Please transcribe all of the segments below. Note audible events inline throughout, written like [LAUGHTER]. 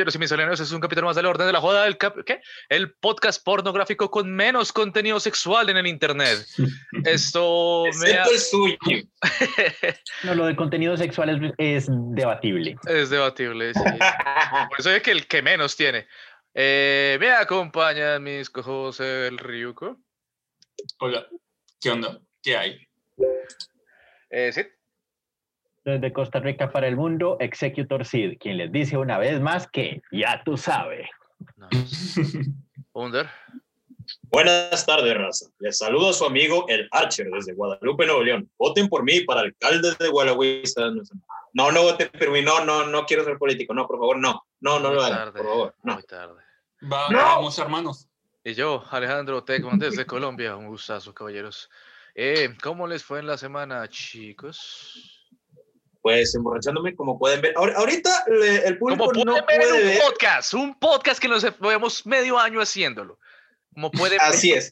Caballeros y misceláneos, es un capítulo más del orden de la joda del ¿qué? El podcast pornográfico con menos contenido sexual en el internet. [LAUGHS] Esto me el suyo. [LAUGHS] no, lo de contenido sexual es, debatible. Es debatible, sí. [LAUGHS] Por eso es que el que menos tiene. Eh, me acompaña mis cojos el Ryuko. Hola, ¿qué onda? ¿Qué hay? Eh, sí. Desde Costa Rica para el mundo, Executor Sid, quien les dice una vez más que ya tú sabes. Under. Buenas tardes, raza. Les saludo a su amigo el Archer desde Guadalupe, Nuevo León. Voten por mí para alcalde de Guadalupe. No, no voten por mí. No, no, no quiero ser político. No, por favor, no. No, no lo hagan, por favor. No. Muy tarde. Vamos, hermanos. Y yo, Alejandro Tecman, desde Colombia. Un gustazo, caballeros. Eh, ¿Cómo les fue en la semana, chicos? Pues emborrachándome, como pueden ver. Ahorita el público como no ver puede un podcast, un podcast que nos llevamos medio año haciéndolo. Como pueden Así es.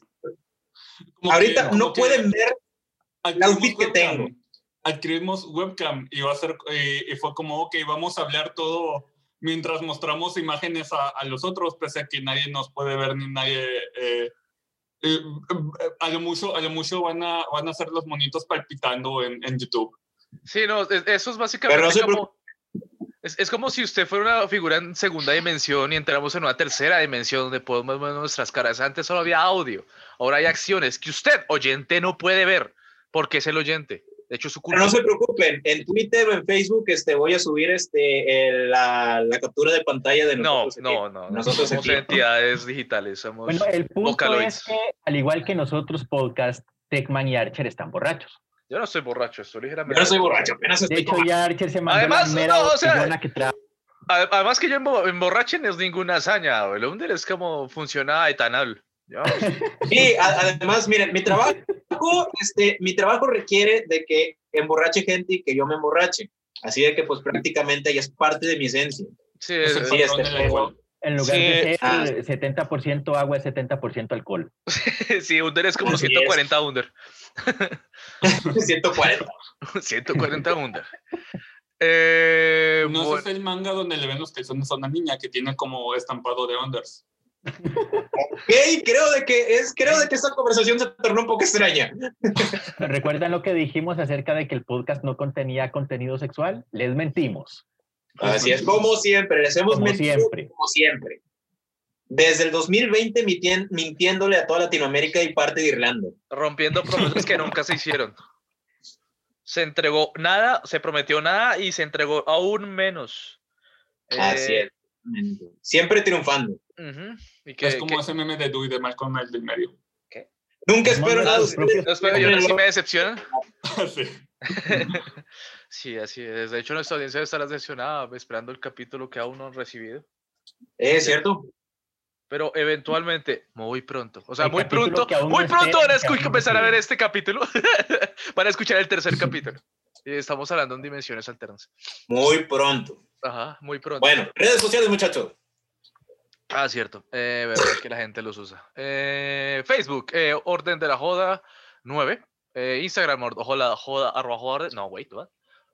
Ahorita no pueden ver el outfit que tengo. Adquirimos webcam y va a ser y fue como ok, vamos a hablar todo mientras mostramos imágenes a, los otros, pese a que nadie nos puede ver ni nadie. Eh, eh, a lo mucho, a lo mucho van a, van a hacer los monitos palpitando en, en YouTube. Sí, no, eso es básicamente como... Es, como si usted fuera una figura en segunda dimensión y entramos en una tercera dimensión donde podemos ver nuestras caras. Antes solo había audio, ahora hay acciones que usted, oyente, no puede ver porque es el oyente. De hecho, su culpa. no se preocupen, en Twitter o en Facebook este, voy a subir este, la, la, captura de pantalla de nosotros. No, no, no, nosotros somos entidades digitales, somos Bueno, el punto es que, al igual que nosotros, podcast, Techman y Archer están borrachos. Yo no soy borracho, estoy ligeramente. Yo no soy borracho, apenas estoy. De hecho, ya Archer se mandó además, la no, o sea, que Además que yo emborrache no es ninguna hazaña, el Under es como funciona etanol. [LAUGHS] Sí, además, miren, mi trabajo, este, mi trabajo requiere de que emborrache gente y que yo me emborrache. Así de que, pues, prácticamente ya es parte de mi esencia. Sí, es, sí este, en lugar de ser 70% ah. agua, es 70% alcohol. [LAUGHS] sí, Under es como 140 Under. [LAUGHS] 140. 140 [LAUGHS] Under. Eh, no es el manga donde le ven los calzones a una niña que tiene como estampado de Unders. Ok, creo de que es, creo de que esta conversación se tornó un poco extraña. ¿Recuerdan lo que dijimos acerca de que el podcast no contenía contenido sexual? Les mentimos. Así es, como siempre, les hemos mentido siempre. como siempre. Desde el 2020 mintiéndole a toda Latinoamérica y parte de Irlanda. Rompiendo promesas que nunca se hicieron. Se entregó nada, se prometió nada y se entregó aún menos. Así eh, es. Siempre triunfando. es como ese meme de Dewey de Malcolm el del medio. ¿Qué? Nunca espero nada. Yo sí me decepcionan. [LAUGHS] sí. [LAUGHS] sí, así es. De hecho, nuestra audiencia estará decepcionada esperando el capítulo que aún no han recibido. Es cierto pero eventualmente, muy pronto, o sea, muy pronto, muy pronto van a empezar a ver este capítulo [LAUGHS] para escuchar el tercer [LAUGHS] capítulo. Y estamos hablando en dimensiones alternas. Muy pronto. Ajá, muy pronto. Bueno, redes sociales, muchachos. Ah, cierto. Eh, verdad que la gente los usa. Eh, Facebook, eh, Orden de la Joda 9. Eh, Instagram, joda, joda, arroba joda. No, wait, what?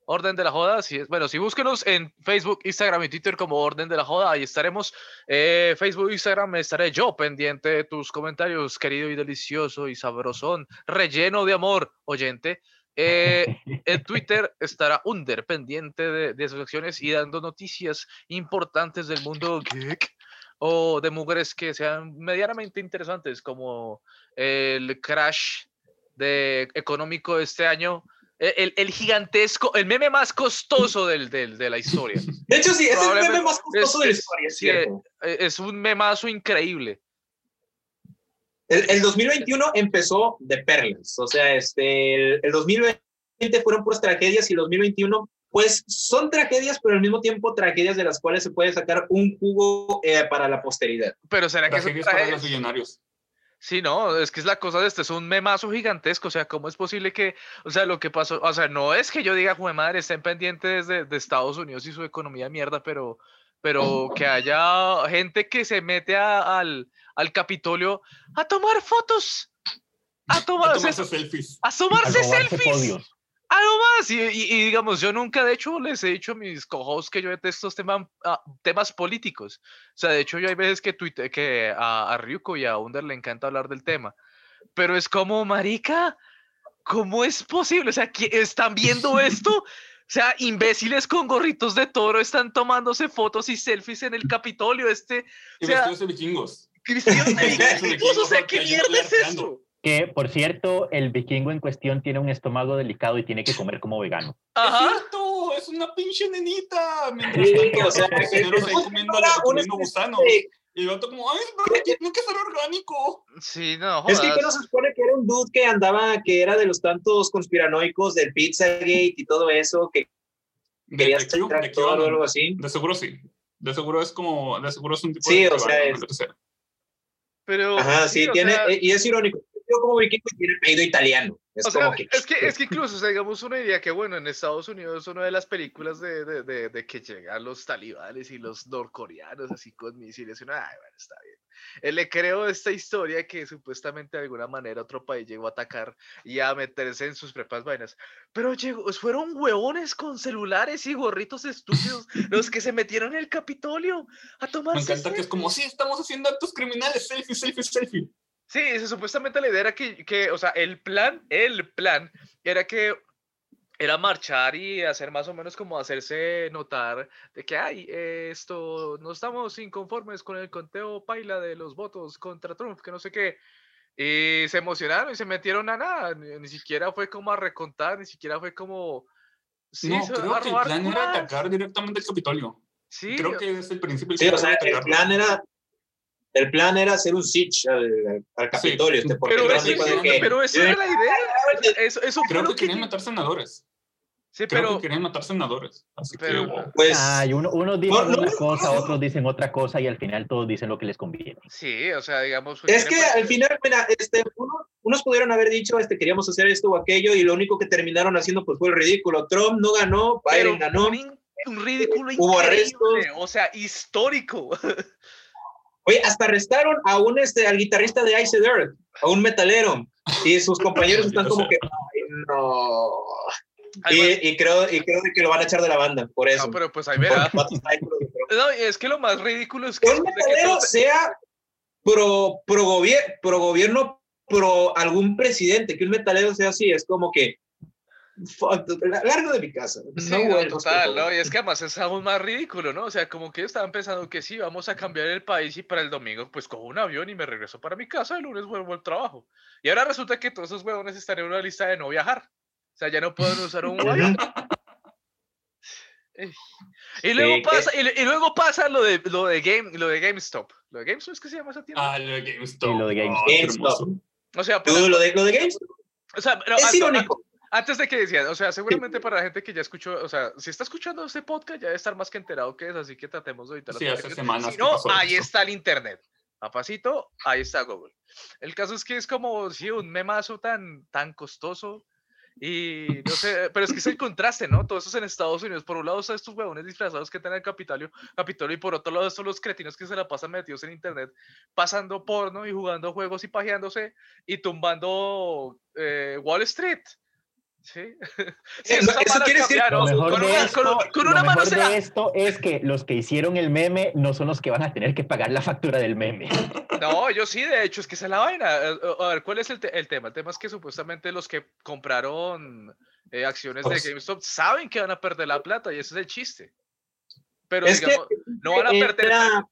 Orden de la Joda. Si, bueno, si búsquenos en Facebook, Instagram y Twitter como Orden de la Joda, ahí estaremos. Eh, Facebook, Instagram, estaré yo pendiente de tus comentarios, querido y delicioso y sabrosón, relleno de amor, oyente. Eh, [LAUGHS] en Twitter estará Under pendiente de, de sus acciones y dando noticias importantes del mundo geek o de mujeres que sean medianamente interesantes, como el crash de económico de este año el, el, gigantesco, el meme más costoso del, del, de la historia. [LAUGHS] De hecho, sí, es el meme más costoso de la historia. Es, cierto. E, es un memazo increíble. El, el, 2021 empezó de perlas, o sea, este, el, 2020 fueron puras tragedias y el 2021, pues son tragedias, pero al mismo tiempo tragedias de las cuales se puede sacar un jugo eh, para la posteridad. Pero será que son para los millonarios. Sí, no, es que es la cosa de este, es un memazo gigantesco, o sea, ¿cómo es posible que, o sea, lo que pasó, o sea, no es que yo diga, joder madre, estén pendientes de, de Estados Unidos y su economía mierda, pero, pero que haya gente que se mete al, al Capitolio a tomar fotos, a, tomarse selfies, a tomarse selfies, Algo más. Y, y- y digamos, yo nunca, de hecho, les he dicho a mis cojos que yo detesto estos temas, ah, temas políticos. O sea, de hecho, yo hay veces que, tuite, que a, a Ryuko y a Under le encanta hablar del tema. Pero es como, marica, ¿cómo es posible? O sea, ¿qui- ¿están viendo esto? [LAUGHS] O sea, imbéciles con gorritos de toro están tomándose fotos y selfies en el Capitolio. Este, Y o sea, [LAUGHS] vestidos de vikingos. Cristiano de Vestidos de vikingos, o sea, ¿qué mierda es arqueando. Que, por cierto, el vikingo en cuestión tiene un estómago delicado y tiene que comer como vegano. ¡Es Ajá. cierto! ¡Es una pinche nenita! Mientras Sí, tanto, o sea, los es- ahí comiendo, comiendo gusanos. Y el vato como, ¡ay, pero tiene que ser orgánico! Sí, no, Es que jodas. no se supone que era un dude que andaba, que era de los tantos conspiranoicos del Pizzagate y todo eso, que quería actor o algo así. De seguro sí. De seguro es como, de seguro es un tipo Sí, de o sea, es-. Pero, Ajá, sí, o tiene, sea, eh, y es irónico. Yo como vikingo tiene apellido italiano. Es O sea, que. es que, es que [LAUGHS] incluso, o sea, digamos, uno diría que, bueno, en Estados Unidos una de las películas de, de, de, de que llegan los talibanes y los norcoreanos así con misiles, y uno, ay, bueno, está bien. Eh, le creo esta historia que supuestamente de alguna manera otro país llegó a atacar y a meterse en sus prepas vainas. Pero llegó, fueron huevones con celulares y gorritos estúpidos los que se metieron en el Capitolio a tomar Me encanta que es como, sí, estamos haciendo actos criminales, selfie, selfie, selfie. Sí, eso, supuestamente la idea era que, que, o sea, el plan, el plan era que era marchar y hacer más o menos como hacerse notar de que, ay, eh, esto, no estamos inconformes con el conteo paila de los votos contra Trump, que no sé qué. Y se emocionaron y se metieron a nada, ni, ni siquiera fue como a recontar, ni siquiera fue como... Sí, no, creo que el plan era más. atacar directamente el Capitolio. Sí, Creo que es el principio. Sí, o sea, el plan era. El plan era hacer un siege al, al Capitolio. Este, porque pero, el eso, que- pero eso era la idea. Eso, eso Creo lo que querían matar senadores. Sí, Creo pero... que querían matar senadores. Así pero- que, wow. Pues. Ay, uno, unos dicen No, no, una no, cosa, no. otros dicen otra cosa y al final todos dicen lo que les conviene. Sí, o sea, digamos... Es que quieren- al final, mira, este, uno- unos pudieron haber dicho, este, queríamos hacer esto o aquello, y lo único que terminaron haciendo pues fue el ridículo. Trump no ganó, pero Biden ganó. Un, un ridículo Hubo increíble, arrestos. o sea, histórico. [LAUGHS] Oye, hasta arrestaron a un, este, al guitarrista de Ice Earth, a un metalero, y sus compañeros están como que, "Ay, no. Ay, Y, bueno, y creo, y creo que lo van a echar de la banda, por eso. no, pero pues ahí verá. No, es que lo más ridículo es que... que un que metalero sea pro, pro, gobier- pro gobierno, pro algún presidente, que un metalero sea así, es como que fuck, largo de mi casa. Sí, no total. ¿no? Y es que además es aún más ridículo, ¿no? O sea, como que ellos estaban pensando que sí, vamos a cambiar el país y para el domingo pues cojo un avión y me regreso para mi casa, el lunes vuelvo al trabajo. Y ahora resulta que todos esos huevones están en una lista de no viajar. O sea, ya no pueden usar un avión. Y luego Sí, que- pasa, y, luego pasa lo de lo de Game, lo de GameStop. ¿Lo de GameStop es que se llama esa tienda? Ah, lo de GameStop. Sí, lo de GameStop. Oh, GameStop. o sea, Tú, lo de, lo de Games o sea, pero es irónico. Antes de que decían, o sea, seguramente para la gente que ya escuchó, o sea, si está escuchando este podcast ya debe estar más que enterado que es, así que tratemos de evitar las Sí, hace conexiones. semanas Si no, ahí eso. está el internet. Papacito, ahí está Google. El caso es que es como, sí, un memazo tan, tan costoso. Y no sé, pero es que es el contraste, ¿no? Todo eso es en Estados Unidos. Por un lado están estos huevones disfrazados que tienen el Capitolio, Capitolio, y por otro lado están los cretinos que se la pasan metidos en internet, pasando porno y jugando juegos y pajeándose y tumbando eh, Wall Street. Sí. [LAUGHS] Sí, Eso- mano quiere decir-. Lo mejor, Con de una- esto, con- con lo una mano mejor la- de esto es que los que hicieron el meme no son los que van a tener que pagar la factura del meme. No, yo sí, de hecho, es que esa es la vaina. Eh, eh, A ver, ¿cuál es el, te- el tema? El tema es que supuestamente los que compraron eh, acciones de Pues- GameStop saben que van a perder la plata y ese es el chiste. Pero Es que digamos, no van a perder. era-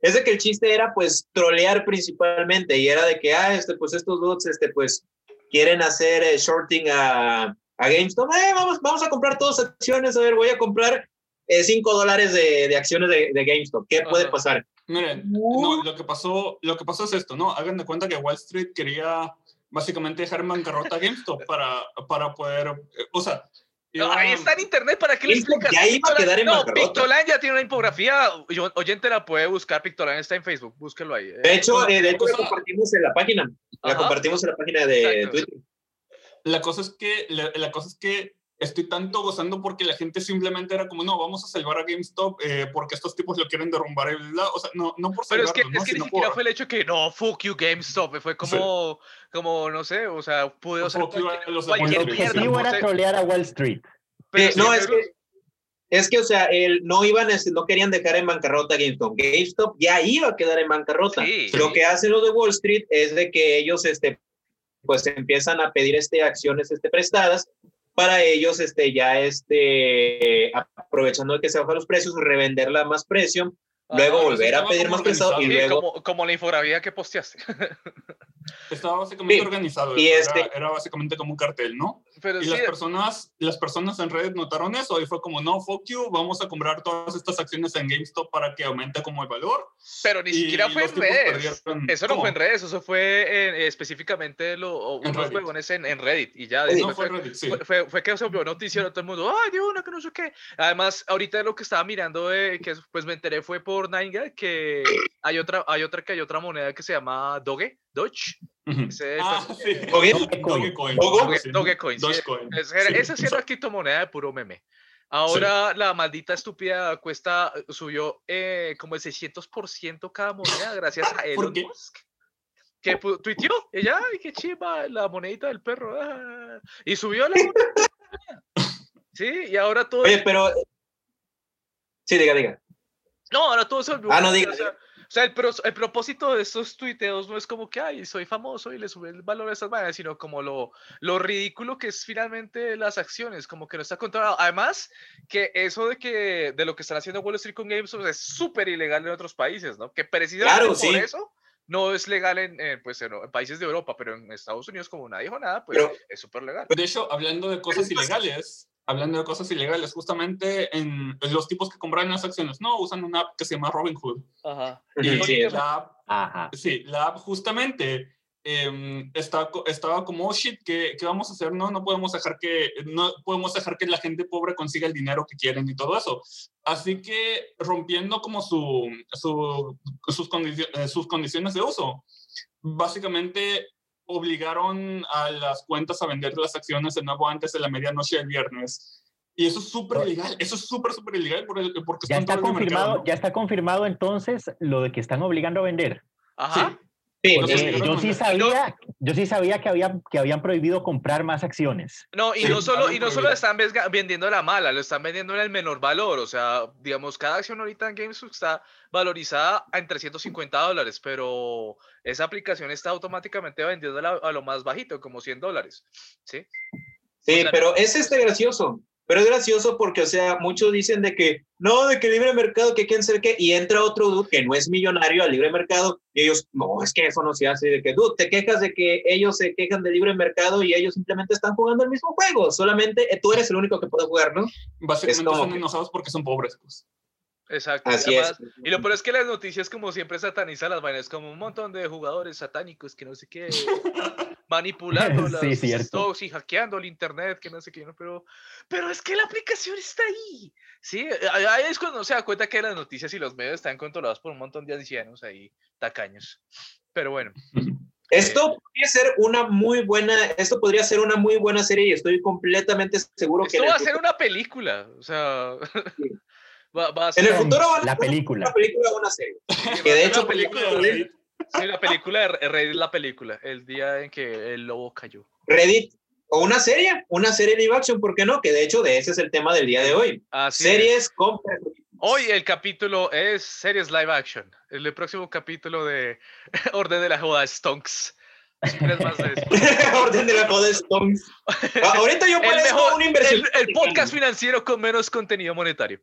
es de que el chiste era pues trolear principalmente y era de que, ah, este, pues estos bots, este, pues quieren hacer eh, shorting a, a GameStop, eh, vamos, vamos a comprar todas acciones, a ver, voy a comprar 5 dólares de, de acciones de, de GameStop, ¿qué puede pasar? Miren, no, lo que pasó, lo que pasó es esto, ¿no? Hagan de cuenta que Wall Street quería básicamente dejar en bancarrota a GameStop para, para poder, eh, o sea, No, ahí está en internet, ¿para qué le GameStop explicas? ya iba a quedar en no. Pictoline ya tiene una infografía. yo- Oyente la puede buscar. Pictoline está en Facebook. Búsquelo ahí. De eh. hecho, eh, de hecho la compartimos en la página, la Ajá. compartimos en la página de Exacto. Twitter. La cosa es que, la, la cosa es que estoy tanto gozando porque la gente simplemente era como, no, vamos a salvar a GameStop eh, porque estos tipos lo quieren derrumbar. Y bla, o sea, no, no por Pero salvarlo, es que, ¿no? es que ni siquiera por- fue el hecho que no, fuck you GameStop, fue como, como no sé, o sea, you a cualquier, mierda. era trolear a Wall Street. pero Eh, sí, no, es pero- que, es que, o sea, el, no iban, no querían dejar en bancarrota a GameStop. GameStop ya iba a quedar en bancarrota. Sí. Lo que hacen los de Wall Street es de que ellos, este, pues empiezan a pedir, este, acciones, este, prestadas para ellos, este, ya, este, aprovechando de que se bajan los precios, revenderla a más precio, luego Ajá, volver a pedir más prestado y luego como, como la infografía que posteaste. [LAUGHS] Estaba básicamente Sí, organizado. y este- era, era básicamente como un cartel, ¿no? Pero Y sí, las personas, las personas en Reddit notaron eso y fue como, no, fuck you, vamos a comprar todas estas acciones en GameStop para que aumente como el valor. pero ni y siquiera fue en redes. perdieron- Eso no ¿Cómo? fue en redes, eso fue en- específicamente lo, En unos Reddit. huevones en, en Reddit y ya Reddit. No fue fue, Reddit, sí. fue, fue- que se volvió noticiero todo el mundo, ay, de una, que no sé qué. Además, ahorita lo que estaba mirando, eh, que pues me enteré fue por Nine que hay otra, hay otra que hay otra moneda que se llama Doge, Doge. Ese Ah, sí. [LAUGHS] Doge- Dogecoin. Dogecoin, esa sí era eso. criptomoneda de puro meme. Ahora la maldita estúpida cuesta, subió eh, como el 600% cada moneda gracias a [LAUGHS] ¿Por Elon qué? Musk. Que tuiteó, ella, ay, qué chiva, la monedita del perro. ah", y subió la moneda. Sí, y ahora todo. Oye, pero. Sí, diga, diga. No, ahora todo se volvió. Ah, no O sea, o sea, el, pros- el propósito de estos tuiteos no es como que, ay, soy famoso y le sube el valor a esas maneras, sino como lo, lo ridículo que es finalmente las acciones, como que no está controlado. Además, que eso de que de lo que están haciendo Wall Street con GameStop es súper ilegal en otros países, ¿no? Que precisamente Claro, por sí. eso no es legal en, en, pues, en, en países de Europa, pero en Estados Unidos, como nadie dijo nada, pues Pero- es súper legal. De hecho, hablando de cosas ilegales, hablando de cosas ilegales, justamente en, los tipos que compran las acciones, no, usan una app que se llama Robinhood. Ajá. Y sí, la app, Ajá. sí, la app justamente em, está, estaba como, oh shit, ¿qué, ¿qué vamos a hacer? No, no podemos dejar que, no podemos dejar que la gente pobre consiga el dinero que quieren y todo eso. Así que rompiendo como su, su- sus, condicio- eh, sus condiciones de uso, básicamente obligaron a las cuentas a vender las acciones de nuevo antes de la medianoche del viernes. Y eso es súper ilegal, eso es súper, súper ilegal porque Ya está mercado, confirmado, ¿no? ya está confirmado entonces lo de que están obligando a vender. Ajá. Sí, sí, yo sí no, sabía, yo sí sabía que habían, que habían prohibido comprar más acciones. No, y Sí, no solo, y no solo están vendiendo la mala, lo están vendiendo en el menor valor. O sea, digamos, cada acción ahorita en GameStop está valorizada en 350 dólares, pero esa aplicación está automáticamente vendiendo a lo más bajito, como 100 dólares. ¿Sí? Sí, O sea, pero es este gracioso. Pero es gracioso porque, o sea, muchos dicen de que no, de que libre mercado, que quién sabe qué, y entra otro dude que no es millonario al libre mercado, y ellos, no, es que eso no se hace, de que, dude, te quejas de que ellos se quejan del libre mercado y ellos simplemente están jugando el mismo juego, solamente tú eres el único que puede jugar, ¿no? Básicamente es están que- enojados porque son pobres. Pues. Exacto. y Así es. Y lo peor es que las noticias, como siempre, satanizan las vainas, como un montón de jugadores satánicos que no sé qué, [LAUGHS] manipulando [LAUGHS] Sí, las cierto. stocks y hackeando el internet, que no sé qué, ¿no? pero, pero es que la aplicación está ahí. Sí, ahí es cuando se da cuenta que las noticias y los medios están controlados por un montón de ancianos ahí, tacaños. Pero bueno, Esto podría ser una muy buena, esto podría ser una muy buena serie y estoy completamente seguro que esto en va a ser una película, o sea, Sí. [LAUGHS] va, va a en ser el futuro van a La hacer película. una película o una serie. va que a de ser hecho, película película. Sí, la película Reddit, la película, el día en que el lobo cayó. Reddit o una serie, una serie live action, ¿por qué no? Que de hecho de ese es el tema del día de hoy. Así es. Series con Hoy el capítulo es series live action. El próximo capítulo de [LAUGHS] Orden de la Joda Stonks. Más de. [LAUGHS] Orden de la joda Stones. Ah, Ahorita yo El, mejor, una inversión. el, el podcast financiero con menos contenido monetario.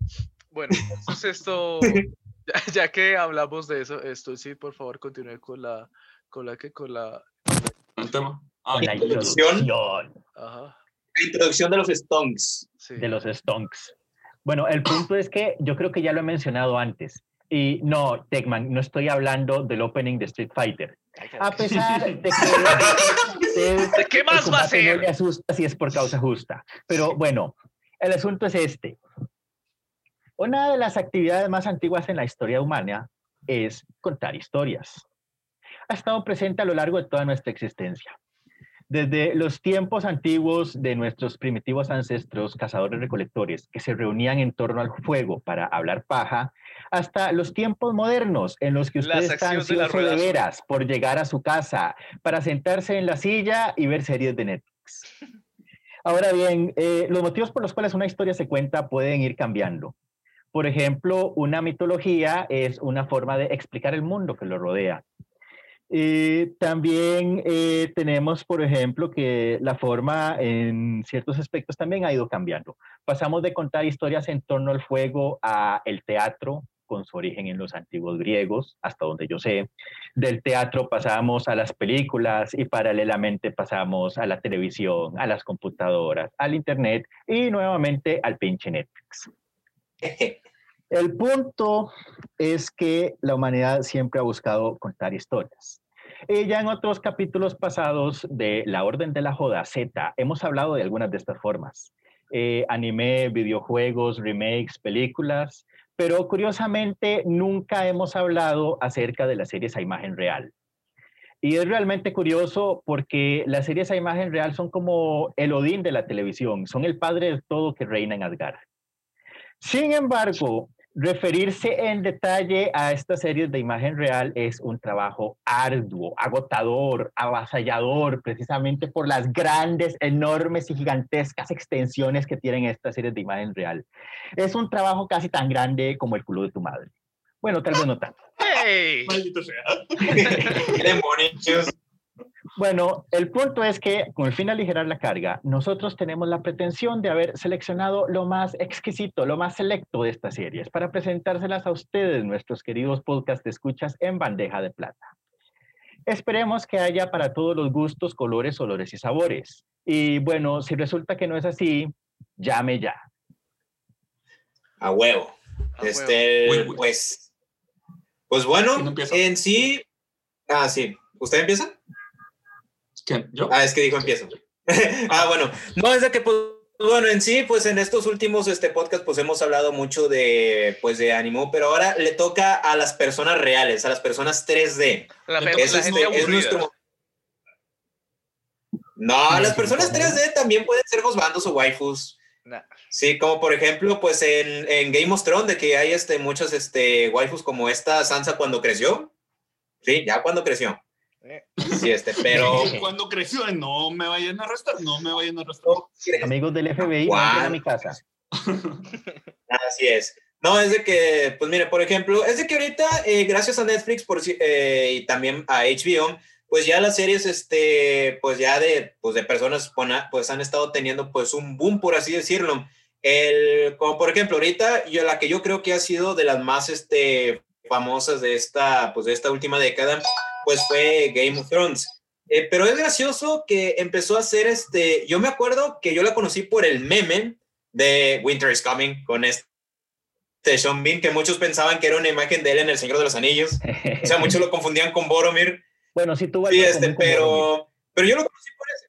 Bueno, entonces esto, [LAUGHS] ya, [LAUGHS] ya que hablamos de eso, esto sí, por favor, continúe con la, con la que, con la, El tema. Ah, la introducción. introducción ajá, La introducción de los Stones. sí. de los stonks. Bueno, el punto es que yo creo que ya lo he mencionado antes. Y no, Techman, no estoy hablando del opening de Street Fighter. A pesar de que [LAUGHS] usted- ¿De qué más va a no ser? le asusta si es por causa justa. Pero bueno, el asunto es este. Una de las actividades más antiguas en la historia humana es contar historias. Ha estado presente a lo largo de toda nuestra existencia. Desde los tiempos antiguos de nuestros primitivos ancestros, cazadores recolectores, que se reunían en torno al fuego para hablar paja, hasta los tiempos modernos en los que ustedes están ansiosos de, veras por llegar a su casa para sentarse en la silla y ver series de Netflix. [LAUGHS] Ahora bien, eh, los motivos por los cuales una historia se cuenta pueden ir cambiando. Por ejemplo, una mitología es una forma de explicar el mundo que lo rodea. Eh, también eh, tenemos, por ejemplo, que la forma en ciertos aspectos también ha ido cambiando. Pasamos de contar historias en torno al fuego a el teatro, con su origen en los antiguos griegos, hasta donde yo sé. Del teatro pasamos a las películas y paralelamente pasamos a la televisión, a las computadoras, al Internet y nuevamente al pinche Netflix. El punto es que la humanidad siempre ha buscado contar historias. Ya en otros capítulos pasados de La Orden de la Joda Z hemos hablado de algunas de estas formas. Eh, anime, videojuegos, remakes, películas, pero curiosamente nunca hemos hablado acerca de las series a imagen real. Y es realmente curioso porque las series a imagen real son como el Odín de la televisión, son el padre de todo que reina en Asgard. Sin embargo, referirse en detalle a estas series de imagen real es un trabajo arduo, agotador, avasallador, precisamente por las grandes, enormes y gigantescas extensiones que tienen estas series de imagen real. Es un trabajo casi tan grande como el culo de tu madre. Bueno, tal vez no tanto. ¡Hey! Maldito sea. [LAUGHS] Bueno, el punto es que con el fin de aligerar la carga, nosotros tenemos la pretensión de haber seleccionado lo más exquisito, lo más selecto de estas series para presentárselas a ustedes, nuestros queridos podcast de escuchas, en bandeja de plata. Esperemos que haya para todos los gustos, colores, olores y sabores. Y bueno, si resulta que no es así, llame ya. A huevo. este, pues, pues bueno, en sí, ah, sí. ¿Usted empieza? ¿Yo? Ah, es que dijo empiezo. [LAUGHS] ah, bueno. No, es de que, pues, bueno, en sí, pues en estos últimos este, podcast, pues hemos hablado mucho de, pues, de ánimo, pero ahora le toca a las personas reales, a las personas 3D. La, gente, es, nuestro... No, las personas 3D también pueden ser bandos o waifus. Sí, como por ejemplo, pues en, en, Game of Thrones, de que hay este, muchos este, waifus como esta Sansa cuando creció. Sí, ya cuando creció. Sí, este, pero. [LAUGHS] Cuando creció, no me vayan a arrestar, no me vayan a arrestar. Amigos del FBI, no a mi casa. [LAUGHS] Así es. No, es de que, pues mire, por ejemplo, es de que ahorita, eh, gracias a Netflix por, eh, y también a HBO, pues ya las series, este, pues ya de, pues de personas, pues han estado teniendo pues un boom, por así decirlo. El, como por ejemplo, ahorita, yo, la que yo creo que ha sido de las más, este, famosas de esta, pues de esta última década, pues fue Game of Thrones. Eh, pero es gracioso que empezó a hacer este, yo me acuerdo que yo la conocí por el meme de Winter is Coming con este Sean Bean, que muchos pensaban que era una imagen de él en El Señor de los Anillos. O sea, muchos lo [LAUGHS] confundían con Boromir. Bueno, sí tuvo sí, este, pero, pero yo lo conocí por eso.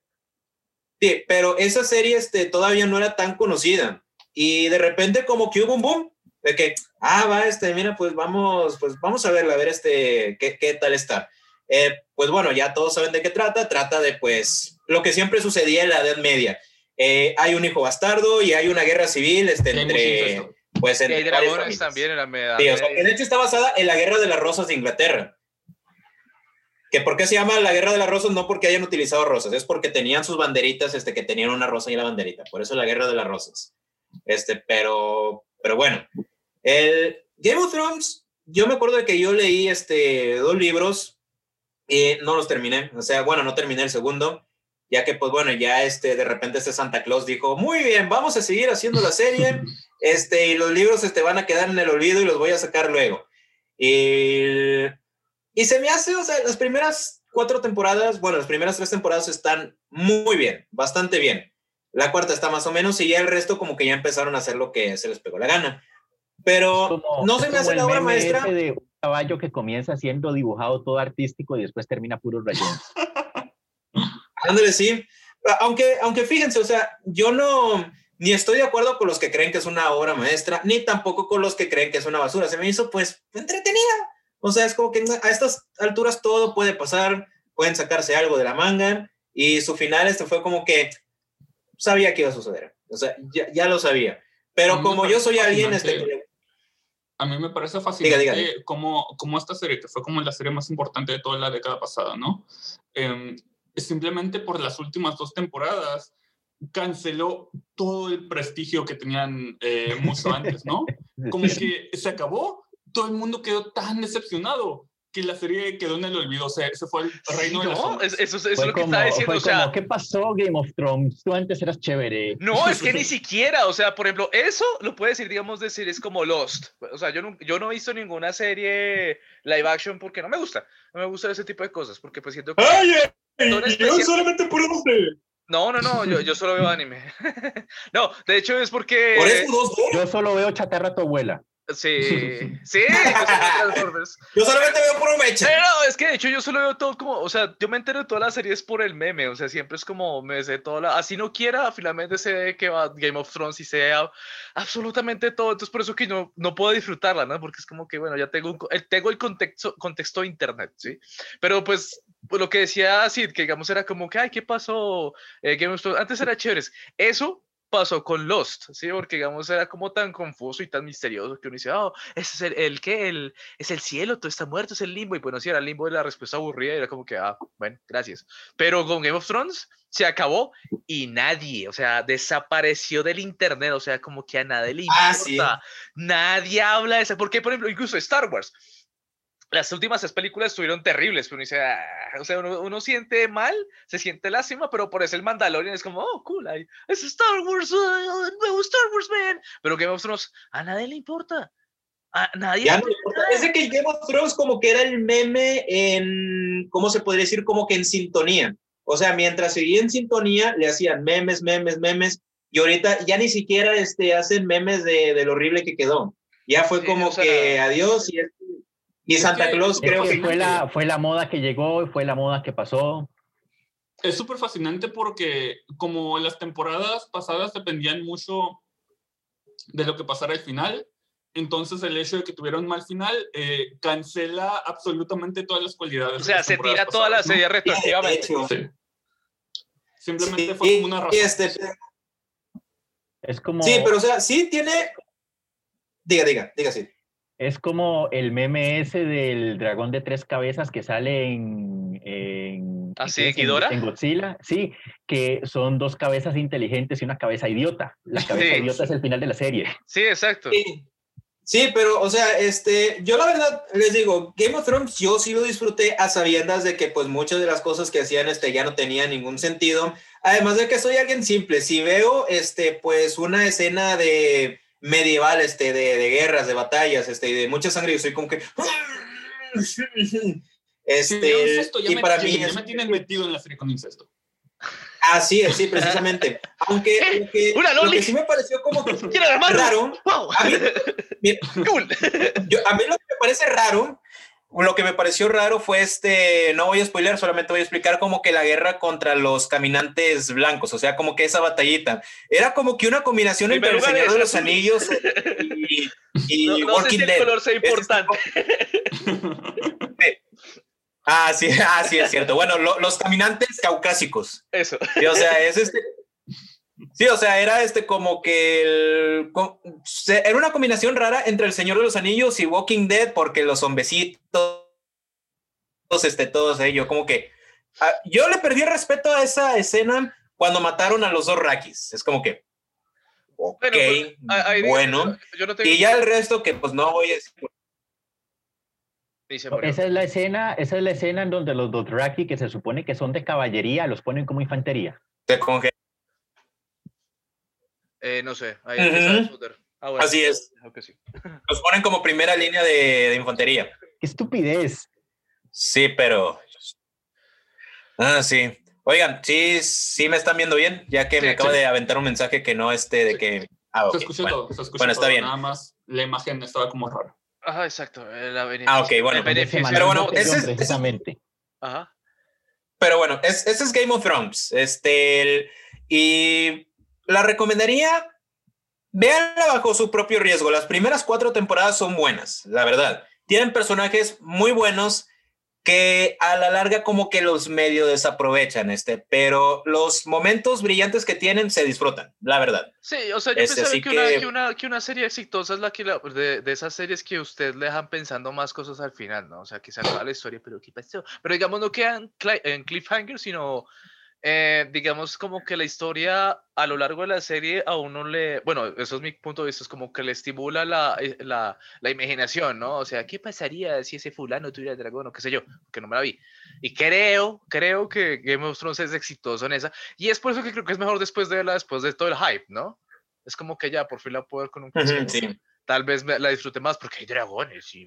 Sí, pero esa serie este, todavía no era tan conocida. Y de repente como que hubo un boom de que, ah, va, este, mira, pues vamos, pues vamos a verla, a ver este, qué, qué tal está. Eh, pues bueno, ya todos saben de qué trata. Trata de, pues, lo que siempre sucedía en la Edad Media. Eh, hay un hijo bastardo y hay una guerra civil este, entre, pues, entre dragones también en la Media. Sí, o sea, que de hecho está basada en la Guerra de las Rosas de Inglaterra. ¿Que ¿Por qué se llama la Guerra de las Rosas? No porque hayan utilizado rosas, es porque tenían sus banderitas, este, que tenían una rosa y la banderita. Por eso la Guerra de las Rosas. Este, pero, pero bueno, el Game of Thrones, yo me acuerdo de que yo leí este, dos libros y no los terminé. O sea, bueno, no terminé el segundo, ya que, pues bueno, ya este, de repente este Santa Claus dijo, muy bien, vamos a seguir haciendo la serie, [LAUGHS] este, y los libros este, van a quedar en el olvido y los voy a sacar luego. Y, y se me hace, o sea, las primeras cuatro temporadas, bueno, las primeras tres temporadas están muy bien, bastante bien. La cuarta está más o menos y ya el resto como que ya empezaron a hacer lo que se les pegó la gana. Pero no se me hace la obra maestra caballo que comienza siendo dibujado todo artístico y después termina puro rayones. [LAUGHS] Ándale, sí. Aunque, aunque fíjense, o sea, yo no, ni estoy de acuerdo con los que creen que es una obra maestra, ni tampoco con los que creen que es una basura. Se me hizo, pues, entretenida. O sea, es como que a estas alturas todo puede pasar, pueden sacarse algo de la manga y su final este fue como que sabía que iba a suceder. O sea, ya, ya lo sabía. Pero como yo soy alguien este, a mí me parece fascinante Como, como esta serie, que fue como la serie más importante de toda la década pasada, ¿no? Eh, simplemente por las últimas dos temporadas canceló todo el prestigio que tenían eh, mucho antes, ¿no? [LAUGHS] Como que se acabó, todo el mundo quedó tan decepcionado que la serie quedó en el olvido, o sea, ese fue el reino de la No, eso, eso es lo que estaba diciendo, o sea... ¿Qué pasó Game of Thrones? Tú antes eras chévere. No, es que ni siquiera, o sea, por ejemplo, eso lo puede decir, digamos, decir, es como Lost. O sea, yo no, yo no he visto ninguna serie live action porque no me gusta, no me gusta ese tipo de cosas, porque pues siento que... ¡Ay, yo solamente por No, no, no, yo, yo solo veo anime. [LAUGHS] no, de hecho es porque... ¿Por eso dos, Yo solo veo chatarra tu abuela. Sí, [LAUGHS] sí, [LAUGHS] yo solamente veo por un mecha. Pero es que de hecho yo solo veo todo como, o sea, yo me entero de todas las series por el meme, o sea, siempre es como me sé toda la, así no quiera, finalmente sé que va Game of Thrones y sea absolutamente todo, entonces por eso que no, no puedo disfrutarla, ¿no? Porque es como que, bueno, ya tengo, el, tengo el contexto, contexto de internet, ¿sí? Pero pues, lo que decía Sid, que digamos era como que, ay, ¿qué pasó? Eh, Game of Thrones, antes era chévere, eso pasó con Lost, ¿sí? Porque, digamos, era como tan confuso y tan misterioso que uno dice, oh, ese es el, el ¿qué? El, es el cielo, todo está muerto, es el limbo. Y bueno, sí, era el limbo la respuesta aburrida era como que, ah, bueno, gracias. Pero con Game of Thrones se acabó y nadie, o sea, desapareció del internet, o sea, como que a nadie le ah, importa. Nadie habla de eso. Porque, por ejemplo, incluso Star Wars las últimas tres películas estuvieron terribles, pero uno dice, ah", o sea, uno, siente mal, se siente lástima, pero por eso el Mandalorian es como, oh, cool, es Star Wars, uh, nuevo Star Wars, man. Pero Game of Thrones, a nadie le importa. A nadie ya no importa. Es de que Game of Thrones como que era el meme en, ¿cómo se podría decir? Como que en sintonía. O sea, mientras seguía en sintonía, le hacían memes, memes, memes, y ahorita ya ni siquiera este, hacen memes de, de lo horrible que quedó. Ya fue como que adiós y y Santa Claus creo que, fue la, fue la moda que llegó, fue la moda que pasó. Es súper fascinante porque como las temporadas pasadas dependían mucho de lo que pasara al final, entonces el hecho de que tuvieron un mal final eh, cancela absolutamente todas las cualidades. O sea, se tira toda la serie retroactivamente. Sí. Simplemente fue como una razón. Este, es como... Sí, pero o sea, sí tiene... Diga, diga, diga, sí. Es como el meme ese del dragón de tres cabezas que sale en. en ¿Ah, En, Godzilla. Sí, que son dos cabezas inteligentes y una cabeza idiota. La cabeza idiota es el final de la serie. Sí, exacto. Sí. pero, o sea, este, yo la verdad les digo, Game of Thrones yo sí lo disfruté a sabiendas de que pues muchas de las cosas que hacían este ya no tenían ningún sentido. Además de que soy alguien simple, si veo este pues una escena de medieval, este, de, de guerras, de batallas, este, de mucha sangre, yo soy como que... [LAUGHS] Este, y para mí... Ya me tienen metido en la serie con incesto. Así es, sí, precisamente. Aunque, aunque [LAUGHS] lo que sí me pareció como [LAUGHS] que raro, a mí, yo, a mí lo que me parece raro lo que me pareció raro fue este, no voy a spoiler, solamente voy a explicar como que la guerra contra los caminantes blancos, o sea, como que esa batallita. Era como que una combinación entre el Señor de los Anillos [LAUGHS] y, y no, no sé si el color sea importante. [LAUGHS] Ah, sí, [LAUGHS] ah, sí, es cierto. Bueno, los caminantes caucásicos. Eso. o sea, es este, Sí, o sea, era este como que el, era una combinación rara entre El Señor de los Anillos y Walking Dead, porque los hombecitos, este, todos ellos, como que ah, yo le perdí el respeto a esa escena cuando mataron a los dos Rakis. Es como que, ok, bueno, pues, y ya el resto que pues no voy a decir. Esa es la escena, esa es la escena en donde los dos Raki que se supone que son de caballería los ponen como infantería. Se congelan eh, no sé, ahí ah, Así es. [LAUGHS] Los ponen como primera línea de, infantería. ¡Qué estupidez! Sí, pero... Ah, sí. Oigan, sí, sí me están viendo bien, ya que me acaba de aventar un mensaje que no esté de que... Ah, Se escuchó bueno. todo, se escuchó bueno, está bien. Nada más la imagen estaba como rara. Ajá, exacto. ah, ok, bueno. Pero bueno, ese es... Precisamente. Ajá. Pero bueno, ese es Game of Thrones. Este, y la recomendaría, véanla bajo su propio riesgo. Las primeras cuatro temporadas son buenas, la verdad. Tienen personajes muy buenos que a la larga como que los medio desaprovechan, este, pero los momentos brillantes que tienen se disfrutan, la verdad. Sí, o sea, yo Este, pensaría así que, Una, que- que, una, que una serie exitosa es la que la- de, de esas series que usted le dejan pensando más cosas al final, ¿no? O sea, que se acaba la historia, pero ¿qué pasó? Pero digamos, no quedan en cliffhanger, sino, eh, digamos, como que la historia a lo largo de la serie a uno le, bueno, eso es mi punto de vista, es como que le estimula la, eh, la, la imaginación, ¿no? O sea, ¿qué pasaría si ese fulano tuviera dragón o qué sé yo? Que no me la vi. Y creo, creo que Game of Thrones es exitoso en esa. Y es por eso que creo que es mejor después de verla, después de todo el hype, ¿no? Es como que ya por fin la puedo ver con un sí. Tal vez la disfrute más porque hay dragones y...